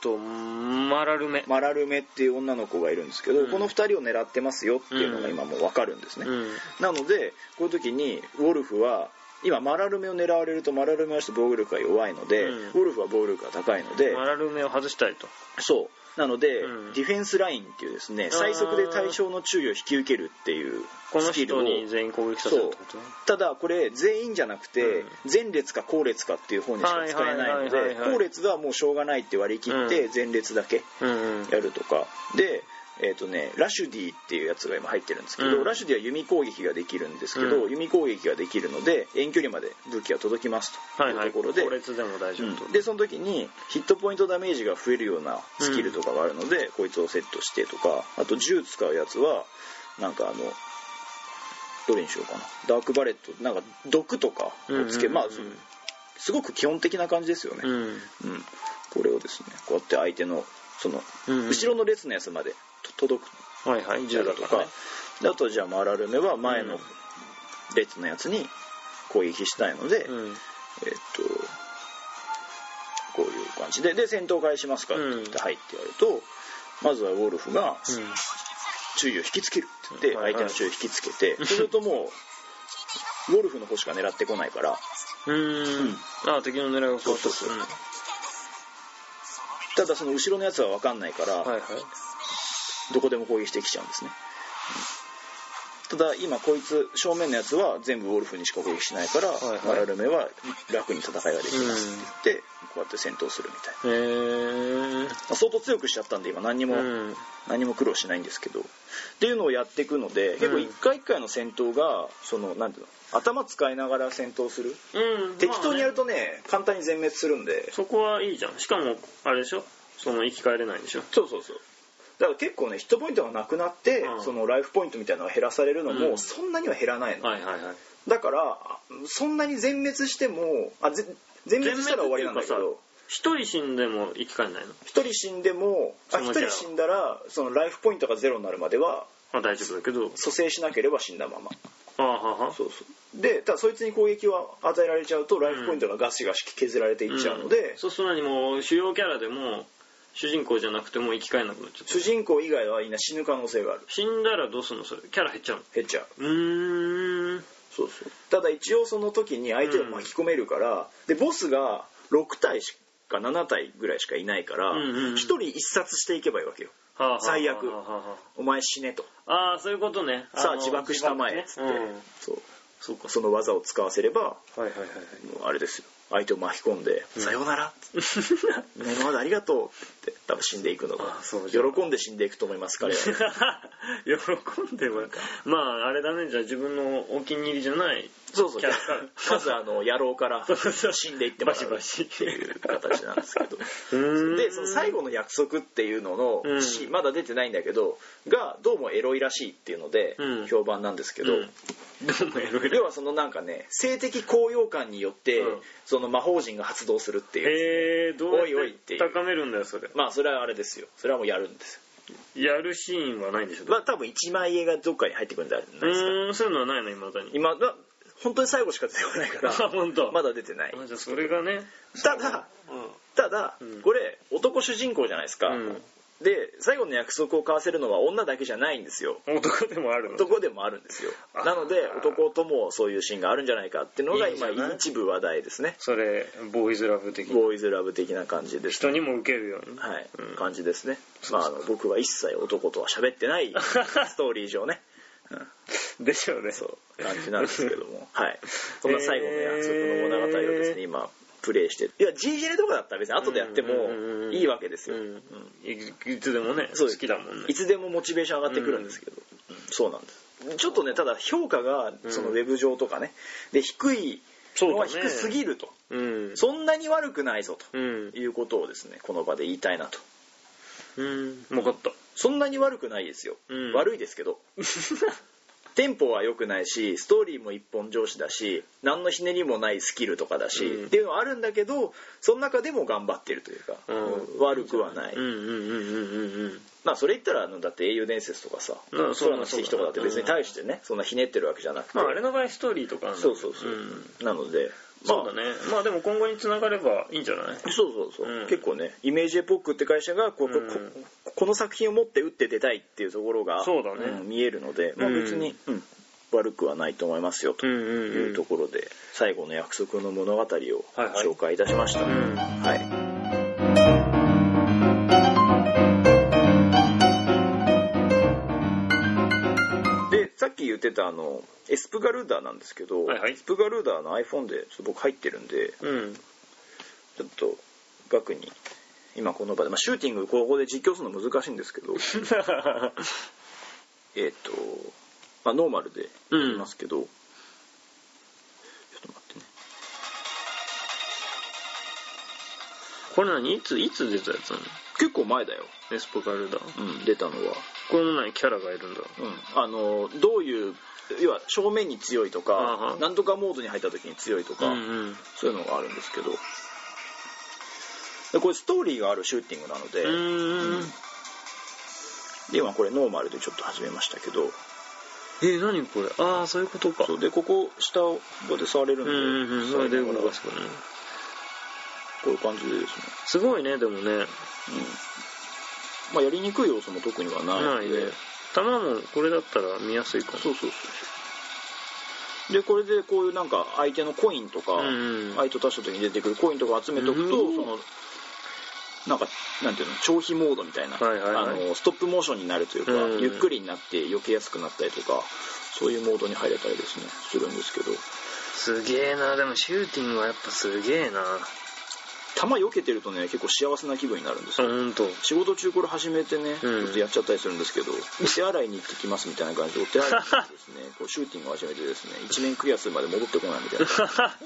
ととマラルメ。マラルメっていう女の子がいるんですけど、うん。この2人を狙ってますよっていうのが今もう分かるんですね、うん。なのでこういう時にウォルフは今マラルメを狙われるとマラルメはちょっと防御力が弱いので、うん。ウルフは防御力が高いので、マラルメを外したいと。そうなので、うん。ディフェンスラインっていうですね最速で対象の注意を引き受けるっていうこのスキルを全員攻撃させるってこと？ねただこれ全員じゃなくて、前列か後列かっていう方にしか使えないのではい後列はもうしょうがないって割り切ってう前列だけうんうん。やるとか。でえーとね、ラシュディっていうやつが今入ってるんですけど、うん。ラシュディは弓攻撃ができるんですけど、うん。弓攻撃ができるので遠距離まで武器が届きますと。はいい。うはいところで、後列でも大丈夫と。うん。でその時にヒットポイントダメージが増えるようなスキルとかがあるので、こいつをセットしてとかあと銃使うやつはなんかあのどれにしようかな。ダークバレットなんか毒とかをつけ、まあすごく基本的な感じですよね、うん。うん。これをですねこうやって相手のそのうん後ろの列のやつまでと届く。はいはい銃銃だとか。だとかね。であとじゃあマラルメは前のうん。列のやつに攻撃したいので、うん。えっとこういう感じで。で戦闘開始しますかって言って入ってやると、まずはウォルフが注意を引きつけるって言ってはいはい。相手の注意を引きつけてそう [LAUGHS] するともうウォルフの方しか狙ってこないから。うん。うん。ああ敵の狙いが変わった。ただその後ろのやつは分かんないから、はいはいどこでも攻撃してきちゃうんですね、うん。ただ今こいつ正面のやつは全部ウォルフにしか攻撃しないから、はいはい。マラルメは楽に戦いができますって言って、こうやって戦闘するみたいな、まあ相当強くしちゃったんで今何にも、うん。何も苦労しないんですけど。っていうのをやっていくので結構一回一回の戦闘がそのなんていうの頭使いながら戦闘する？うん。適当にやるととね簡単に全滅するんで。そこはいいじゃん。しかもあれでしょ？その生き返れないんでしょ？そうそうそうだから結構ねヒットポイントがなくなって、うん。そのライフポイントみたいなのが減らされるのも、うん。そんなには減らないの、はいはいはい。だからあそんなに全滅してもあぜ全滅したら終わりなんだけど一人死んでも生き返んないの？一人死んでもあ一人死んだらそのライフポイントがゼロになるまではまあ大丈夫だけど。蘇生しなければ死んだまま。ああははそうそう。でただそいつに攻撃を与えられちゃうとライフポイントがガシガシ削られていっちゃうので、ん。そうすると何もう主要キャラでも主人公じゃなくても生き返んなくなっちゃった。主人公以外はみんな死ぬ可能性がある。死んだらどうすんの？それ。キャラ減っちゃうの？減っちゃう。うーん。そうそう。ただ一応その時に相手を巻き込めるから、でボスが6体しか7体ぐらいしかいないからうんうんうん。1人一殺していけばいいわけよ。最悪。お前死ねと。あああそういうことね。のさあ自爆したまえ。っつって、そう。そうか。その技を使わせればはいはいはいはい。もうあれですよ相手を巻き込んで「さようなら」今までありがとう」って多分死んでいくのが喜んで死んでいくと思います彼は。[LAUGHS] 喜んでもまああれだねじゃあ自分のお気に入りじゃないそうそう。キャラからまずあの野郎から [LAUGHS] 死んでいってもらうバシバシ。っていう形なんですけど。[LAUGHS] でその最後の約束っていうのの、うん。しまだ出てないんだけどがどうもエロいらしいっていうのでうん。評判なんですけど、うん。どうもエロい。要はそのなんかね性的高揚感によって、うん。その魔法陣が発動するっていう。へえどうやっって高めるんだよそれ。まあそれはあれですよ。それはもうやるんですよ。やるシーンはないんでしょまあ多分一枚絵がどっかに入ってくるんじゃないうですか。ーんそういうのはないの未だに。今は本当に最後しか出てこないかあら。[LAUGHS] 本当。まだ出てない。あじゃあそれがね。ただうん。ただ、うん。これ男主人公じゃないですか、うんで最後の約束を交わせるのは女だけじゃないんですよ。男でもあるの？男でもあるんですよ。あなので男ともそういうシーンがあるんじゃないかっていうのが今一部話題ですね。それボーイズラブ的にボーイズラブ的な感じです人にも受けるようにはい、うん。感じですね。まああの僕は一切男とは喋ってない [LAUGHS] ストーリー上ね、うん、でしょうね。そう感じなんですけども。はい。そんな最後の約束の物語をですね今プレイしていや G ジェネとかだったら別に後でやってもいいわけですよ、うん。うんいいつでもね好きだもんね。いつでもモチベーション上がってくるんですけど、うん。そうなんです。ちょっとねただ評価がそのウェブ上とかね。で低いのは低すぎると。うん。そんなに悪くないぞうん。ということをですねこの場で言いたいなと。うん。分かった。そんなに悪くないですよ、うん。悪いですけど [LAUGHS] テンポは良くないしストーリーも一本上司だし何のひねりもないスキルとかだし、うん。っていうのはあるんだけどその中でも頑張ってるというか、うん。うん悪くはない、まあそれ言ったらあのだって英雄伝説とかさうん空の奇跡とかだって別に対してねそんなひねってるわけじゃなくて、まああれの場合ストーリーとかそうそうそう、ん。なのでまあそうだね。まあでも今後につながればいいんじゃない？そうそうそう、うん。結構ねイメージエポックって会社がこうん。ここの作品を持って打って出たいっていうところがそうだね。ん見えるので、まあ、うん。別に、うん悪くはないと思いますよと。いうところで、最後の約束の物語をはいはい。紹介いたしました、うん。はいさっき言ってたあのエスプガルーダーなんですけど、はいはい。エスプガルーダーの iPhone でちょっと僕入ってるんでうん。ちょっと額に今この場で、まあ、シューティングここで実況するの難しいんですけど [LAUGHS] えっと、まあ、ノーマルでやりますけど、ちょっと待ってね。これ何いついつ出たやつなの？結構前だよ、エスポカルダうん、出たのは、これも何キャラがいるんだ。うん、あのどういう要は正面に強いとあかはなんとかモードに入った時に強いとか、うんうん。そういうのがあるんですけど。でこれストーリーがあるシューティングなので、うーんで今これノーマルでちょっと始めましたけど。えー、何これ？ああそういうことか。そう。でここ下をここで触れるんで、うんうんうん。それで動かすからね。こういう感じでですね、すごいねでもね。うんまあ、やりにくい要素も特にはないので、ないね。弾もこれだったら見やすいかも。そうそうそうでこれでこういうなんか相手のコインとか、うんうん。相手と足した時に出てくるコインとか集めとくと、うん。そのなんかなんていうの消費モードみたいな、はいはいはい。あのストップモーションになるというか、うん。ゆっくりになって避けやすくなったりとかそういうモードに入れたりですねするんですけど。すげえな。でもシューティングはやっぱすげえな弾避けてるとね結構幸せな気分になるんですよ。仕事中これ始めてね、うん。ちょっとやっちゃったりするんですけど、お手洗いに行ってきますみたいな感じで、お手洗いに行ってですね、[LAUGHS] こうシューティングを始めてですね、一面クリアするまで戻ってこないみたいな。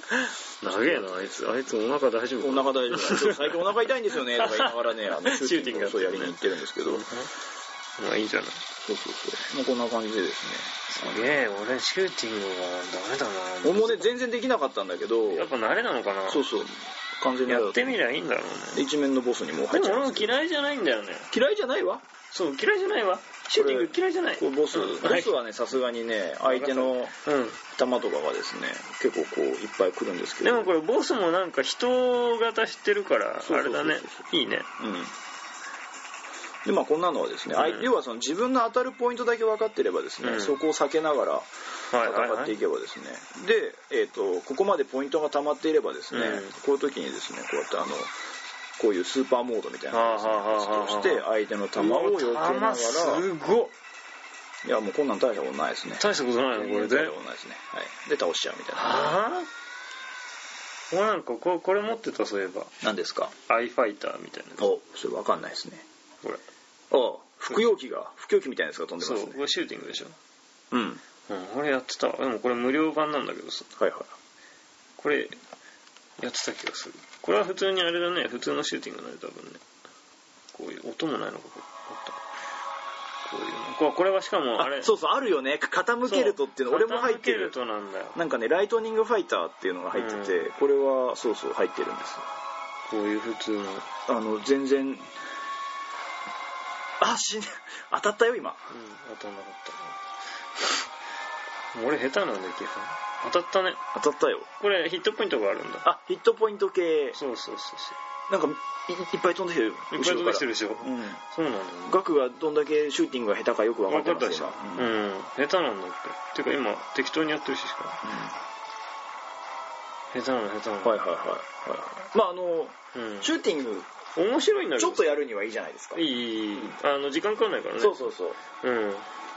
[LAUGHS] 長えなあいつ。あいつお腹大丈夫お腹大丈夫 [LAUGHS] 最近お腹痛いんですよねとか言いながらね、あのシューティングをやりに行ってるんですけど、まあいいじゃない。そうそうそう。もうこんな感じでですすげえ俺シューティングはダメだね。な。俺もね、全然できなかったんだけど、やっぱ慣れなのかな。そうそう、完全にやってみるりゃいいんだろうね。一面のボスにもう入でも俺もっちゃいますけど嫌いじゃないんだよね。嫌いじゃないわ。そう嫌いじゃないわ。シューティング嫌いじゃない。ボス、うん。ボスはね、さすがにね、相手のうん。弾とかがですね、結構こう、いっぱい来るんですけど。でもこれボスもなんか人型知ってるからあれだね。いいね。うんでまあこんなのはですね、うん。要はその自分の当たるポイントだけ分かってればですね、うん。そこを避けながらはいはいはい。戦っていけばですね、で、えー、とここまでポイントが溜まっていればですね、うん。こういう時にですねこうやってあのこういうスーパーモードみたいなのをねして相手の球を避けながら。弾すごっ。いやもうこんなん大したことないですね。大したことないのこれで。大したことないですね、はい、で倒しちゃうみたいな。はあ？俺なんかここれ持ってたそういえば。何ですか？アイファイターみたいなおそれ分かんないですね。これあ服用機が服用機みたいなやつが飛んでそうますね。これシューティングでしょ。うん。うん俺やってたでもこれ無料版なんだけどさ。はいはい。これやってた気がする。これは普通にあれだね。普通のシューティングだね多分ね。こういう音もないのか。これあったこういうの。ここれはしかもあれ。あそうそうあるよね。傾けるとっていうの俺も入ってる。傾けるとなんだよ。なんかねライトニングファイターっていうのが入ってて、うこれはそうそう入ってるんですこういう普通の。あの全然あ死ん当たったよ今。うん当たんなかった。俺下手なんだよ基本。当たったね。当たったよ。これヒットポイントがあるんだ。あヒットポイント系。そうそうそうそなんかいいっぱい飛んできてるういっぱい飛ばしてるでしょ。うん。そうなんだよね。ガクがどんだけシューティングが下手かよく分かってます分かったでしょ。今うん。うん。下手なんだって。てか今適当にやってるししか下手なの下手なの。はいはいはいはい。まああのうん。シューティング面白いんだけどちょっとやるにはいいじゃないですか。いいいい。あの時間かかんないからね。そうそうそう。うん。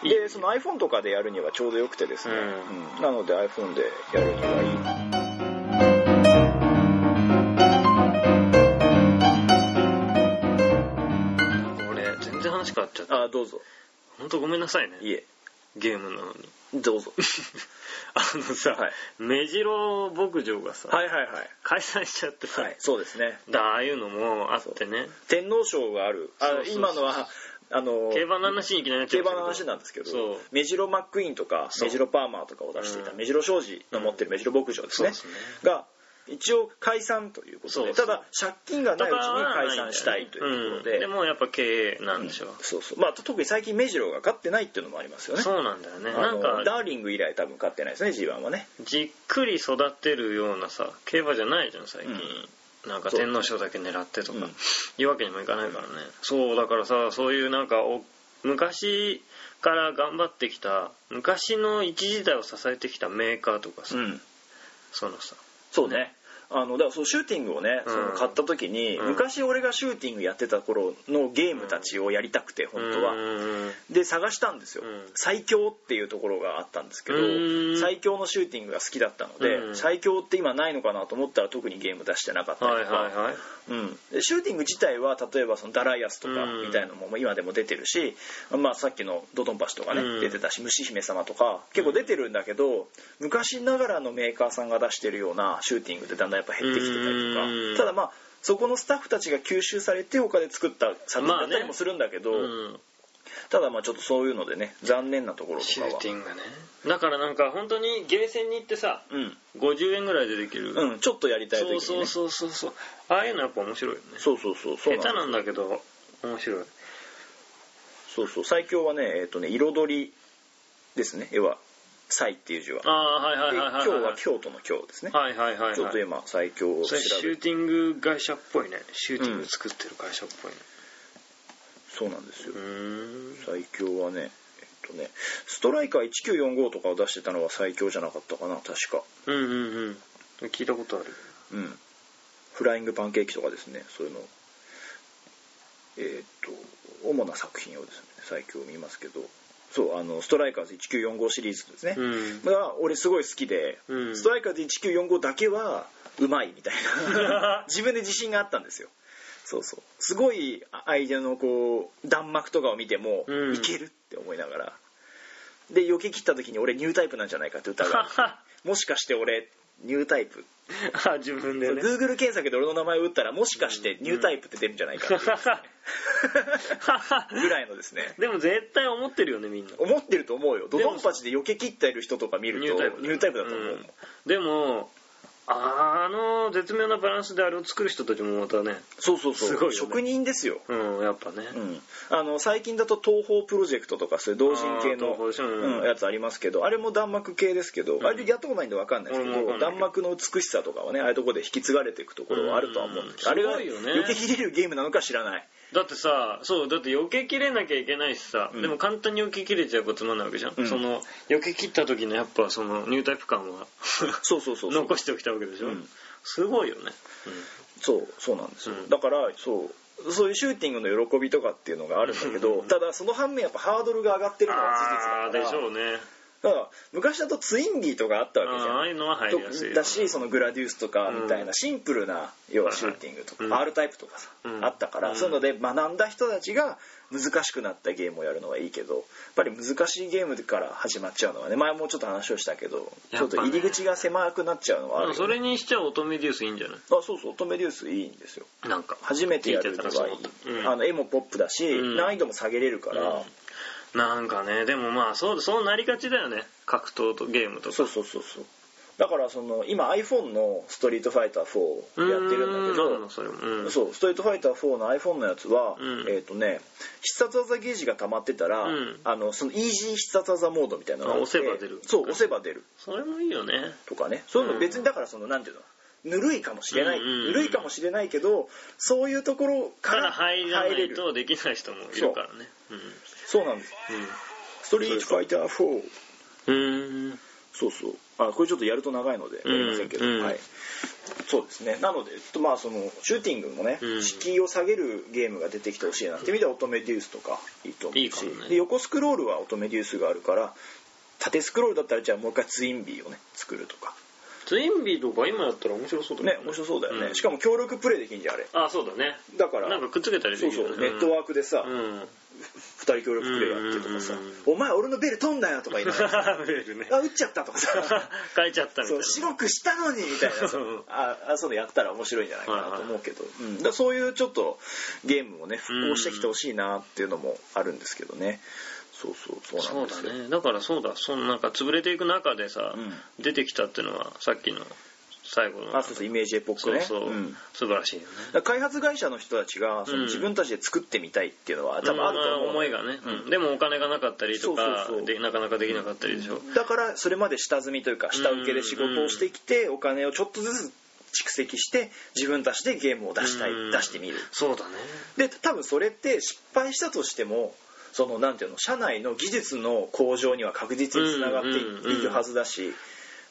いい。でその iPhone とかでやるにはちょうどよくてですね、うん。うん。なので iPhone でやるにはいい。俺全然話変わっちゃった。あどうぞ。本当ごめんなさいね。いえ。ゲームなのにどうぞ。[LAUGHS] あのさ、はい。目白牧場がさ、はいはいはい。解散しちゃってさ、はいそうですね。だああいうのもあってね。天皇賞がある。あ今のはあの競馬の話にいきなり競馬の話なんですけどそう。メジロマックイーンとかそう。メジロパーマーとかを出していたうん。メジロ商事の持ってるメジロ牧場ですね,、そうですね。が一応解散ということでただ借金がないうちに解散したいというところで、うん。でもやっぱ経営なんでしょう、そうそう。まあ特に最近メジロが勝ってないっていうのもありますよね。そうなんだよね。なんかダーリング以来多分勝ってないですね G1 はね。じっくり育てるようなさ競馬じゃないじゃん最近、なんか天皇賞だけ狙ってとか。うん。いうわけにもいかないからね。そうだからさそういうなんか大昔から頑張ってきた昔の一時代を支えてきたメーカーとかさ、うん。そのさ。そうねあのだからそうシューティングをね、うん。その買った時に、うん。昔俺がシューティングやってた頃のゲームたちをやりたくて本当は、はで探したんですよ、うん。最強っていうところがあったんですけどうん。最強のシューティングが好きだったので、うん。最強って今ないのかなと思ったら特にゲーム出してなかったはいりとか、はいはいうん、でシューティング自体は例えばそのダライアスとかうん。みたいなのも今でも出てるし、まあ、さっきのドドンパシとかね、うん。出てたし虫姫様とか結構出てるんだけど昔ながらのメーカーさんが出してるようなシューティングってだんだんやっぱ減ってきてたりとうん。かただまあそこのスタッフたちが吸収されて他で作った作品だったりもするんだけど、うん。ただまあちょっとそういうのでね残念なところとシかは。ューティングね。だからなんか本当にゲーセンに行ってさうん、50円ぐらいでできる、うん、ちょっとやりたい時に、ね、そうそうそうそう。そうああいうのやっぱ面白いよね。そうそうそうそう下手なんだだけど面白い。そうそう最強はねえっ、とね彩りですね要は「祭」っていう字はああはいはいではいはい。今日は京都の京ですね、はいはいはいはい。ちょっと今最強を調それシべューティング会社っぽいね。シューティング作ってる会社っぽいね。そうなんですよ。最強はねえっとねストライカー1945とかを出してたのは最強じゃなかったかな確か。うんうんうん。聞いたことある。うん。フライングパンケーキとかですねそういうの。えーっと主な作品をですね最強見ますけどそうあのストライカーズ1945シリーズですね、うん。が俺すごい好きで、うん。ストライカーズ1945だけはうまいみたいな。[LAUGHS] 自分で自信があったんですよ。そうそう。すごい相手のこう弾幕とかを見ても、うん。いけるって思いながら。で避け切った時に俺ニュータイプなんじゃないかって疑う [LAUGHS] もしかして俺ニュータイプ。[LAUGHS] あ自分でね。Google 検索で俺の名前を打ったらもしかしてニュータイプって出るんじゃないかっていう [LAUGHS] ぐらいのですね。でも絶対思ってるよねみんな。思ってると思うよ。ドドンパチで避け切ってる人とか見るとニュータイプニュータイプだと思うもん、ん。でもあの絶妙なバランスであれを作る人たちもまたねそうそうそう、すごいよね。職人ですよ、うんやっぱね。うん、あの最近だと東宝プロジェクトとかそういう同人系の、うんうん。やつありますけどあれも弾幕系ですけど、ん。あれやったことないんで分かんないですけど弾幕の美しさとかはねああいうところで引き継がれていくところはあるとは思うんですけど、うん。あれがよけ切れるゲームなのか知らないだってさそうだって避けきれなきゃいけないしさ、うん。でも簡単に避けきれちゃうこともないわけじゃん、うん。その避け切った時のやっぱそのニュータイプ感は [LAUGHS] そうそうそうそう。残しておきたわけでしょ、うん。すごいよね、そうそうなんですよ、うん。だからそうそういうシューティングの喜びとかっていうのがあるんだけどただその反面やっぱハードルが上がってるのは事実だから。でしょうねだから昔だとツインビーとかあったわけじゃん。ああいうのは入りやすいよだしそのグラディウスとかみたいうんなシンプルな要はシューティングとか、はいはい R タイプとかさ、うん。あったから、うん。そういうので学んだ人たちが難しくなったゲームをやるのはいいけどやっぱり難しいゲームから始まっちゃうのはね前もちょっと話をしたけど、ね。ちょっと入り口が狭くなっちゃうのはあるよね、それにしちゃ乙女デュースいいんじゃない？あそうそう乙女デュースいいんですよ。なんか初めてやるにはいい。あの絵もポップだし、うん。難易度も下げれるから、なんかねでもまあそうそうなりがちだよね。格闘とゲームとか。そうそうそうそう。だからその今 iPhone の「ストリートファイター4」やってるんだけどうーんそれも、うん、そう、ストリートファイター4の iPhone のやつは、うん。えっ、とね、必殺技ゲージが溜まってたら、うん。あの、そのイージー必殺技モードみたいなのが押せば出る。そう、押せば出る。それもいいよね。とかね。そういうの別にだからその、なんていうの、ぬるいかもしれない、うんうんうん。ぬるいかもしれないけど、そういうところかからら入れる。とできない人もいるからねそうなんです。ストリートファイター4。うんうんそうそう。あ、これちょっとやると長いので、やりませんけど、うんうんはい。そうですね。なので、まあその、シューティングもね、うん敷居を下げるゲームが出てきてほしいなって意味では、乙女デュースとかいいと思うしいいかもねで、横スクロールは乙女デュースがあるから、縦スクロールだったら、じゃあもう一回ツインビーをね、作るとか。ツインビーとか今やったら面白そうだね、面白そうだよね。うんしかも協力プレイできんじゃん、あれ。あそうだねだから、なんかくっつけたりできるよねそうそう、ネットワークでさ、うん二人協力プレイやってとかさお前俺のベル飛んだよとか言いながら、[LAUGHS] メールね。あ、撃っちゃったとかさ、[LAUGHS] 変えちゃったみたいそうな白くしたのにみたいな。[LAUGHS] う。んああそういうのやったら面白いんじゃないかなと思うけど、うん。だそういうちょっとゲームをね復興してきてほしいなっていうのもあるんですけどね。そうそうそうそなんですだね。だからそうだ。そのなんか潰れていく中でさ、うん。出てきたっていうのはさっきの最後の。あそうそうイメージエポックね。そうそう、ん。素晴らしいよね。開発会社の人たちがそのうん。自分たちで作ってみたいっていうのは多分あると思う、うん思いがね、うん。でもお金がなかったりとかそうそうそう。でなかなかできなかったりでしょ、だからそれまで下積みというか下請けで仕事をしてきてお金をちょっとずつ蓄積して自分たちでゲームを出したいうん。出してみる。そうだね。で多分それって失敗したとしてもそのなんていうの社内の技術の向上には確実につながっているはずだし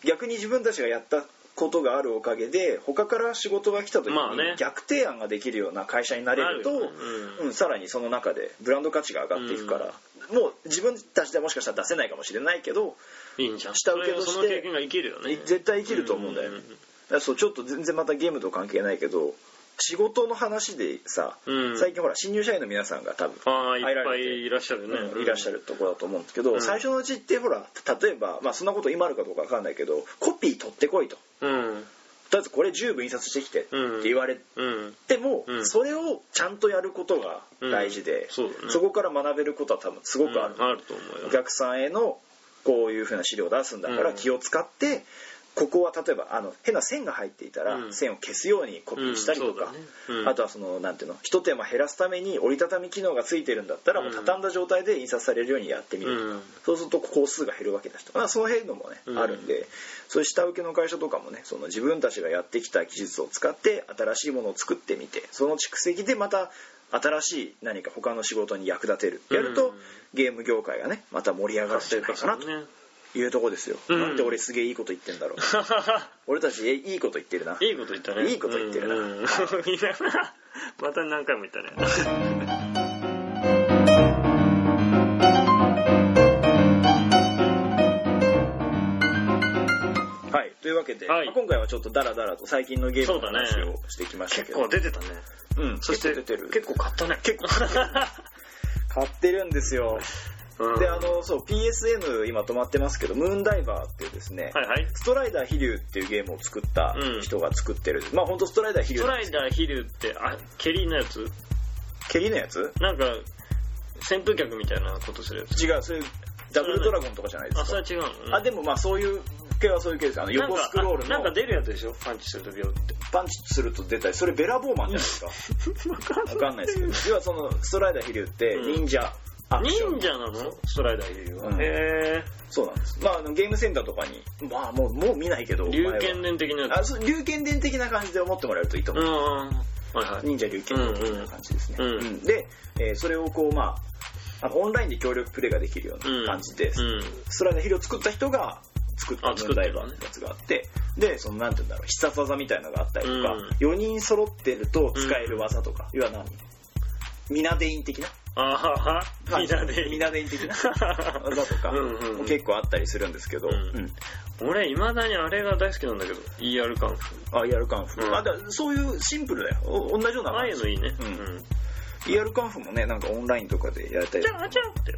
逆に自分たちがやったことがあるおかげで他から仕事が来た時に逆提案ができるような会社になれると、なるよね。うんうんさらにその中でブランド価値が上がっていくから、もう自分たちではもしかしたら出せないかもしれないけどいいんじゃん。下請けとしてその経験が生きるよね。絶対生きると思うんだよ、うん。だからそうちょっと全然またゲームと関係ないけど仕事の話でさ、うん。最近ほら新入社員の皆さんが多分ああいっ入られてぱいいらっしゃるね、うんいらっしゃるところだと思うんですけど、うん。最初のうちってほら例えば、まあ、そんなこと今あるかどうかわかんないけどコピー取ってこいと。うん。とりあえずこれ10部印刷してきてってうん。言われうんても、うん。それをちゃんとやることが大事で、うん。そね。こから学べることは多分すごくある、うん。あると思うよ。お客さんへのこういうふうな資料を出すんだからうん。気を使って、ここは例えばあの変な線が入っていたら、うん。線を消すようにコピーしたりとか、うんね。うん。あとはそのなんていうの一手間減らすために折りたたみ機能がついてるんだったら、もう畳んだ状態で印刷されるようにやってみるとか、うん。そうすると工数が減るわけだしと。か、まあ、その辺のもね、うん。あるんで。そういう下請けの会社とかもねその自分たちがやってきた技術を使って新しいものを作ってみてその蓄積でまた新しい何か他の仕事に役立てる。やると、うん。ゲーム業界がねまた盛り上がるんじゃないかなと。ねいうとこですよ、うん。なんで俺すげえいいこと言ってんだろう。[LAUGHS] 俺たちえいいこと言ってるな。いいこと言ったね。いいこと言ってるな。うん。[LAUGHS] うんまた何回も言ったね。[LAUGHS] はい。というわけで、はい。まあ今回はちょっとダラダラと最近のゲームの話をしてきましたけど、結構出てたね。うんそして結構出てる。結構買ったね。結構買ってるんですようん。であのそう PSN 今止まってますけどムーンダイバーっていうですね、はいはい。ストライダー飛竜っていうゲームを作ったうん。人が作ってる、まあ本当ストライダー飛竜ストライダー飛竜ってあケリーのやつ？蹴りのやつ？なんか扇風客みたいなことするやつ。違うそれダブルドラゴンとかじゃないであすか。それは違うの？あでもまあそういう系はそういう系ですあの横スクロールのなんかあなんか出るやつでしょ？パンチするとビョーって。パンチすると出たりそれベラボーマンじゃないですか。[LAUGHS] わかんない。ですけど。要はそのストライダー飛竜ってうん。忍者忍者なの？ストライダー飛竜は、うん。へえそうなんです。まあゲームセンターとかにまあもうもう見ないけど龍前は。剣伝的なやつ。あそう龍剣伝的な感じで思ってもらえるといいと思う、うんはいはい。忍者龍剣伝的な感じですね、うんうん。で、えーそれをこうまあオンラインで協力プレイができるような感じで、うん。ストライダーヒルを作った人が作ったあムーンダやつがあってでそのなんて言うんだろう必殺技みたいなのがあったりとか、うん。4人揃ってると使える技とか、要は何？ミナデイン的な？あはは。みんなで。ミナデイン的な。[LAUGHS] 技とか結構あったりするんですけど、うん。うん俺いまだにあれが大好きなんだけど。ER カンフあやるカンフー、うん。あだそういうシンプルだよ。お同じようなああいうのいいね。うん。うん、ER カンフーもねなんかオンラインとかでやりたいじゃあじゃあって。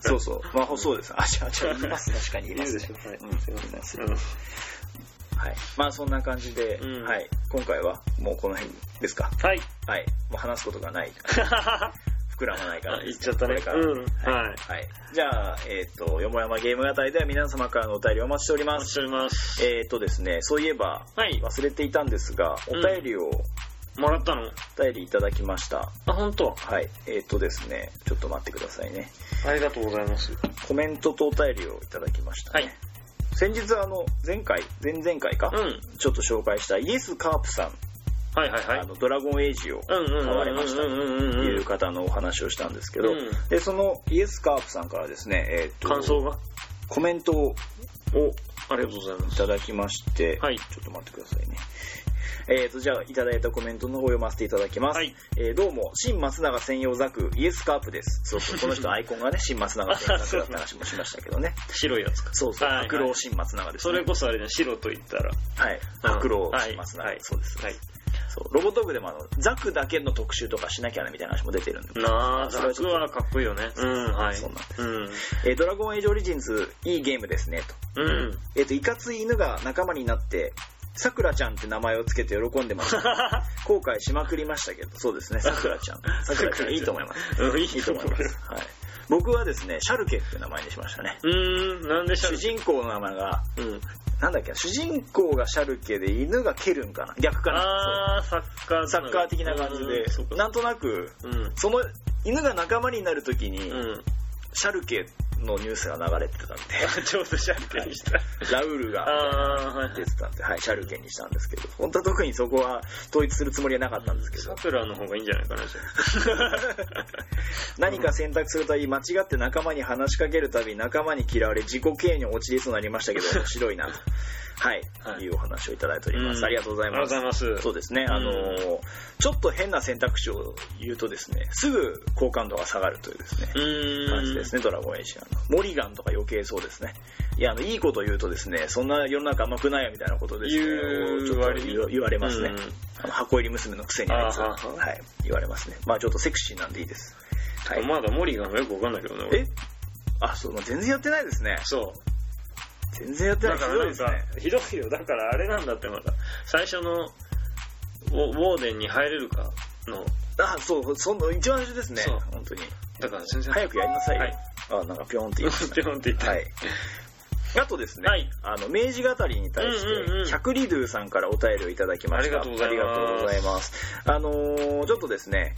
そうそう。[LAUGHS] まあそうです。あちゃあちゃいます。確かにいますね。いるでしょ。はい。うん。す。いませんはい。まあそんな感じで、うん。はい。今回はもうこの辺ですか。はい。はい。もう話すことがない。[LAUGHS] 膨らまないからあです。言っちゃったね。うん。はい、はい。はい。じゃあえっ、とよもやまゲーム語りでは皆様からのお便りをお待ちしております。お待ちしております。えっ、とですねそういえばはい。忘れていたんですがお便りを、もらったの？お便りいただきました。あ本当？はい。えっ、とですねちょっと待ってくださいね。ありがとうございます。コメントとお便りをいただきました、ね、はい先日あの前回前々回か、うん。ちょっと紹介したイエスカープさん、はいはいはい。あのドラゴンエイジをうんうんうん買われましたという方のお話をしたんですけど、うん。でそのイエスカープさんからですね、えーと感想が？コメントをおありがとうございまいすただきまして、はい。ちょっと待ってくださいね。えーと、じゃあ、いただいたコメントの方を読ませていただきます。はいえーどうも、新松永専用ザク、イエスカープです。そうそう、この人アイコンがね、新松永専用ザクだった話もしましたけどね。白いやつかそうそう、白老新松永です、ね。それこそあれね白と言ったらはい。うん白老はい新松永、はいそうです。はいそうロボトークでもあの、ザクだけの特集とかしなきゃなみたいな話も出てるんで。なあザクはかっこいいよねうんはいそうなんですうんえードラゴンエイジオリジンズ、いいゲームですね、と。うんえっ、と、いかつい犬が仲間になって、さくらちゃんって名前をつけて喜んでました。[LAUGHS] 後悔しまくりましたけど、そうですね、さくらちゃん。さくらちゃん。いいと思います。うんいいいと思います。はい。僕はですね、シャルケっていう名前にしましたね。うーんなんでしょ主人公の名前が、うん。なんだっけ？な、主人公がシャルケで犬がケルンかな？逆かな？あーサッカーサッカー的な感じで。なんとなく、うん。その犬が仲間になるときに、うん。シャルケのニュースが流れてたんで [LAUGHS] ちょうどシャルケにした。ラウールが。出てたんで、はい、シャルケにしたんですけど本当は特にそこは統一するつもりはなかったんですけど。サクラの方がいいんじゃないかな、じゃ [LAUGHS] 何か選択するたび間違って仲間に話しかけるたび仲間に嫌われ自己敬意に陥りそうになりましたけど [LAUGHS] 面白いな。とはい、はい。い、うお話をいただいております、うん。ありがとうございます。ありがとうございます。そうですね、あのーちょっと変な選択肢を言うとですねすぐ好感度が下がるというですね。感じですね、ドラゴンエイジアの。モリガンとか余計そうですね。いや、あの、いいこと言うとですね、そんな世の中甘くないよみたいなことですね。言うちょっと割に言われますねうん。あの箱入り娘のくせにあいつは。はい、言われますね。まあちょっとセクシーなんでいいです。はい。まだモリガンがよくわかんないけどね。俺えあ、そう、まあ全然やってないですね。そう。全然やってない。だからなんか。、ひどいよ。だからあれなんだってまだ。最初のウォーデンに入れるかの。あ、そう、その、一番最初ですね。本当に。だから全然。早くやりなさいよ。はいあ、なんかぴょんって言いましたピョンって言って。はい。あとですね、はいあの、明治語りに対して、うんうんうん百里ドゥさんからお便りをいただきました。ありがとうございますありがとうございます。あのーちょっとですね、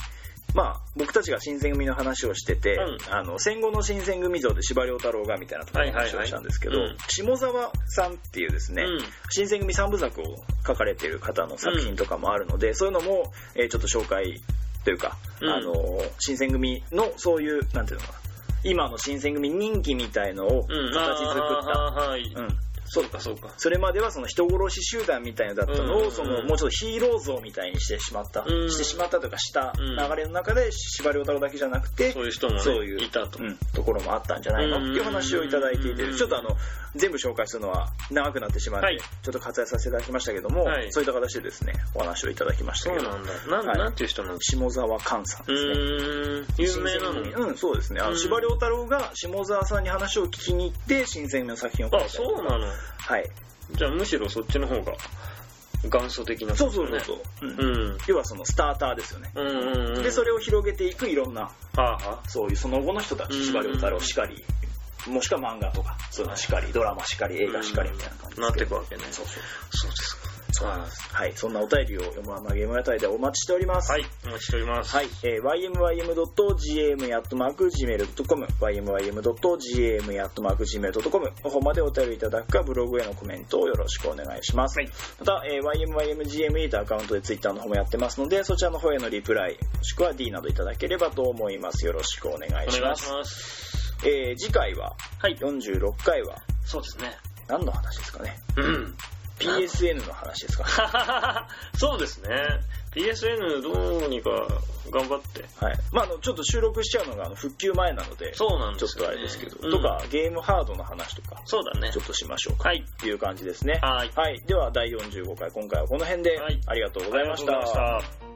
まあ、僕たちが新選組の話をしてて、うんあの戦後の新選組像で司馬遼太郎がみたいなところの話をしたんですけど、はいはいはい下沢さんっていうですね、うん新選組三部作を書かれている方の作品とかもあるので、そういうのも、えーちょっと紹介というか、うんあのー新選組のそういう、なんていうのかな、今の新選組人気みたいのをうん。形作った。うん、そうかそうか。それまではその人殺し集団みたいなのだったのを、そのもうちょっとヒーロー像みたいにしてしまった、うん。してしまったとかしたうん。流れの中で司馬遼太郎だけじゃなくて、そういう人もね、そういういたと。うん、ところもあったんじゃないのっていう話をいただいていてうんちょっとあの全部紹介するのは長くなってしまうので、はい。ちょっと割愛させていただきましたけども、はい。そういった形でですねお話をいただきましたけど。そうなんだ。なん、はい。なんていう人なん下沢寛さんうですね。有名なの？うん、そうですね。あの、うん。司馬遼太郎が下沢さんに話を聞きに行って、新選組の作品を書いたあ、りそうなのはい。じゃあむしろそっちの方が元祖的なそう。そうそうそう。うんうん。要はそのスターターですよね。うんうんうん。で、それを広げていくいろんな、はあはそういうその後の人たち、うん司馬遼太郎しかり、もしくは漫画とか、そういうのしかり、ドラマしかり、映画しかりみたいな感じですけどなっていくわけねそうそう。そうですか。そうなんです。はい。そんなお便りをままゲーム屋台でお待ちしております。はい、お待ちしております。はい、えー、ymym.gm.gmail.com ymym.gm.gmail.com の方までお便りいただくかブログへのコメントをよろしくお願いします、はいまた、えー、ymymgm とアカウントでツイッターの方もやってますのでそちらの方へのリプライもしくは D などいただければと思いますよろしくお願いしますお願いします。えー、次回は？はい。46回は？そうですね。何の話ですかね？うん。PSN の話ですか？[LAUGHS] そうですね。PSN どうにか頑張って。はいまああのちょっと収録しちゃうのが復旧前なのでそうなんちょっですよ、ね。とあれですけど、うんとかゲームハードの話とかそうだねちょ。っとしましょうかはい。という感じですね。はい。はい。では、第45回、今回はこの辺で、はいありがとうございました。ありがとうございました。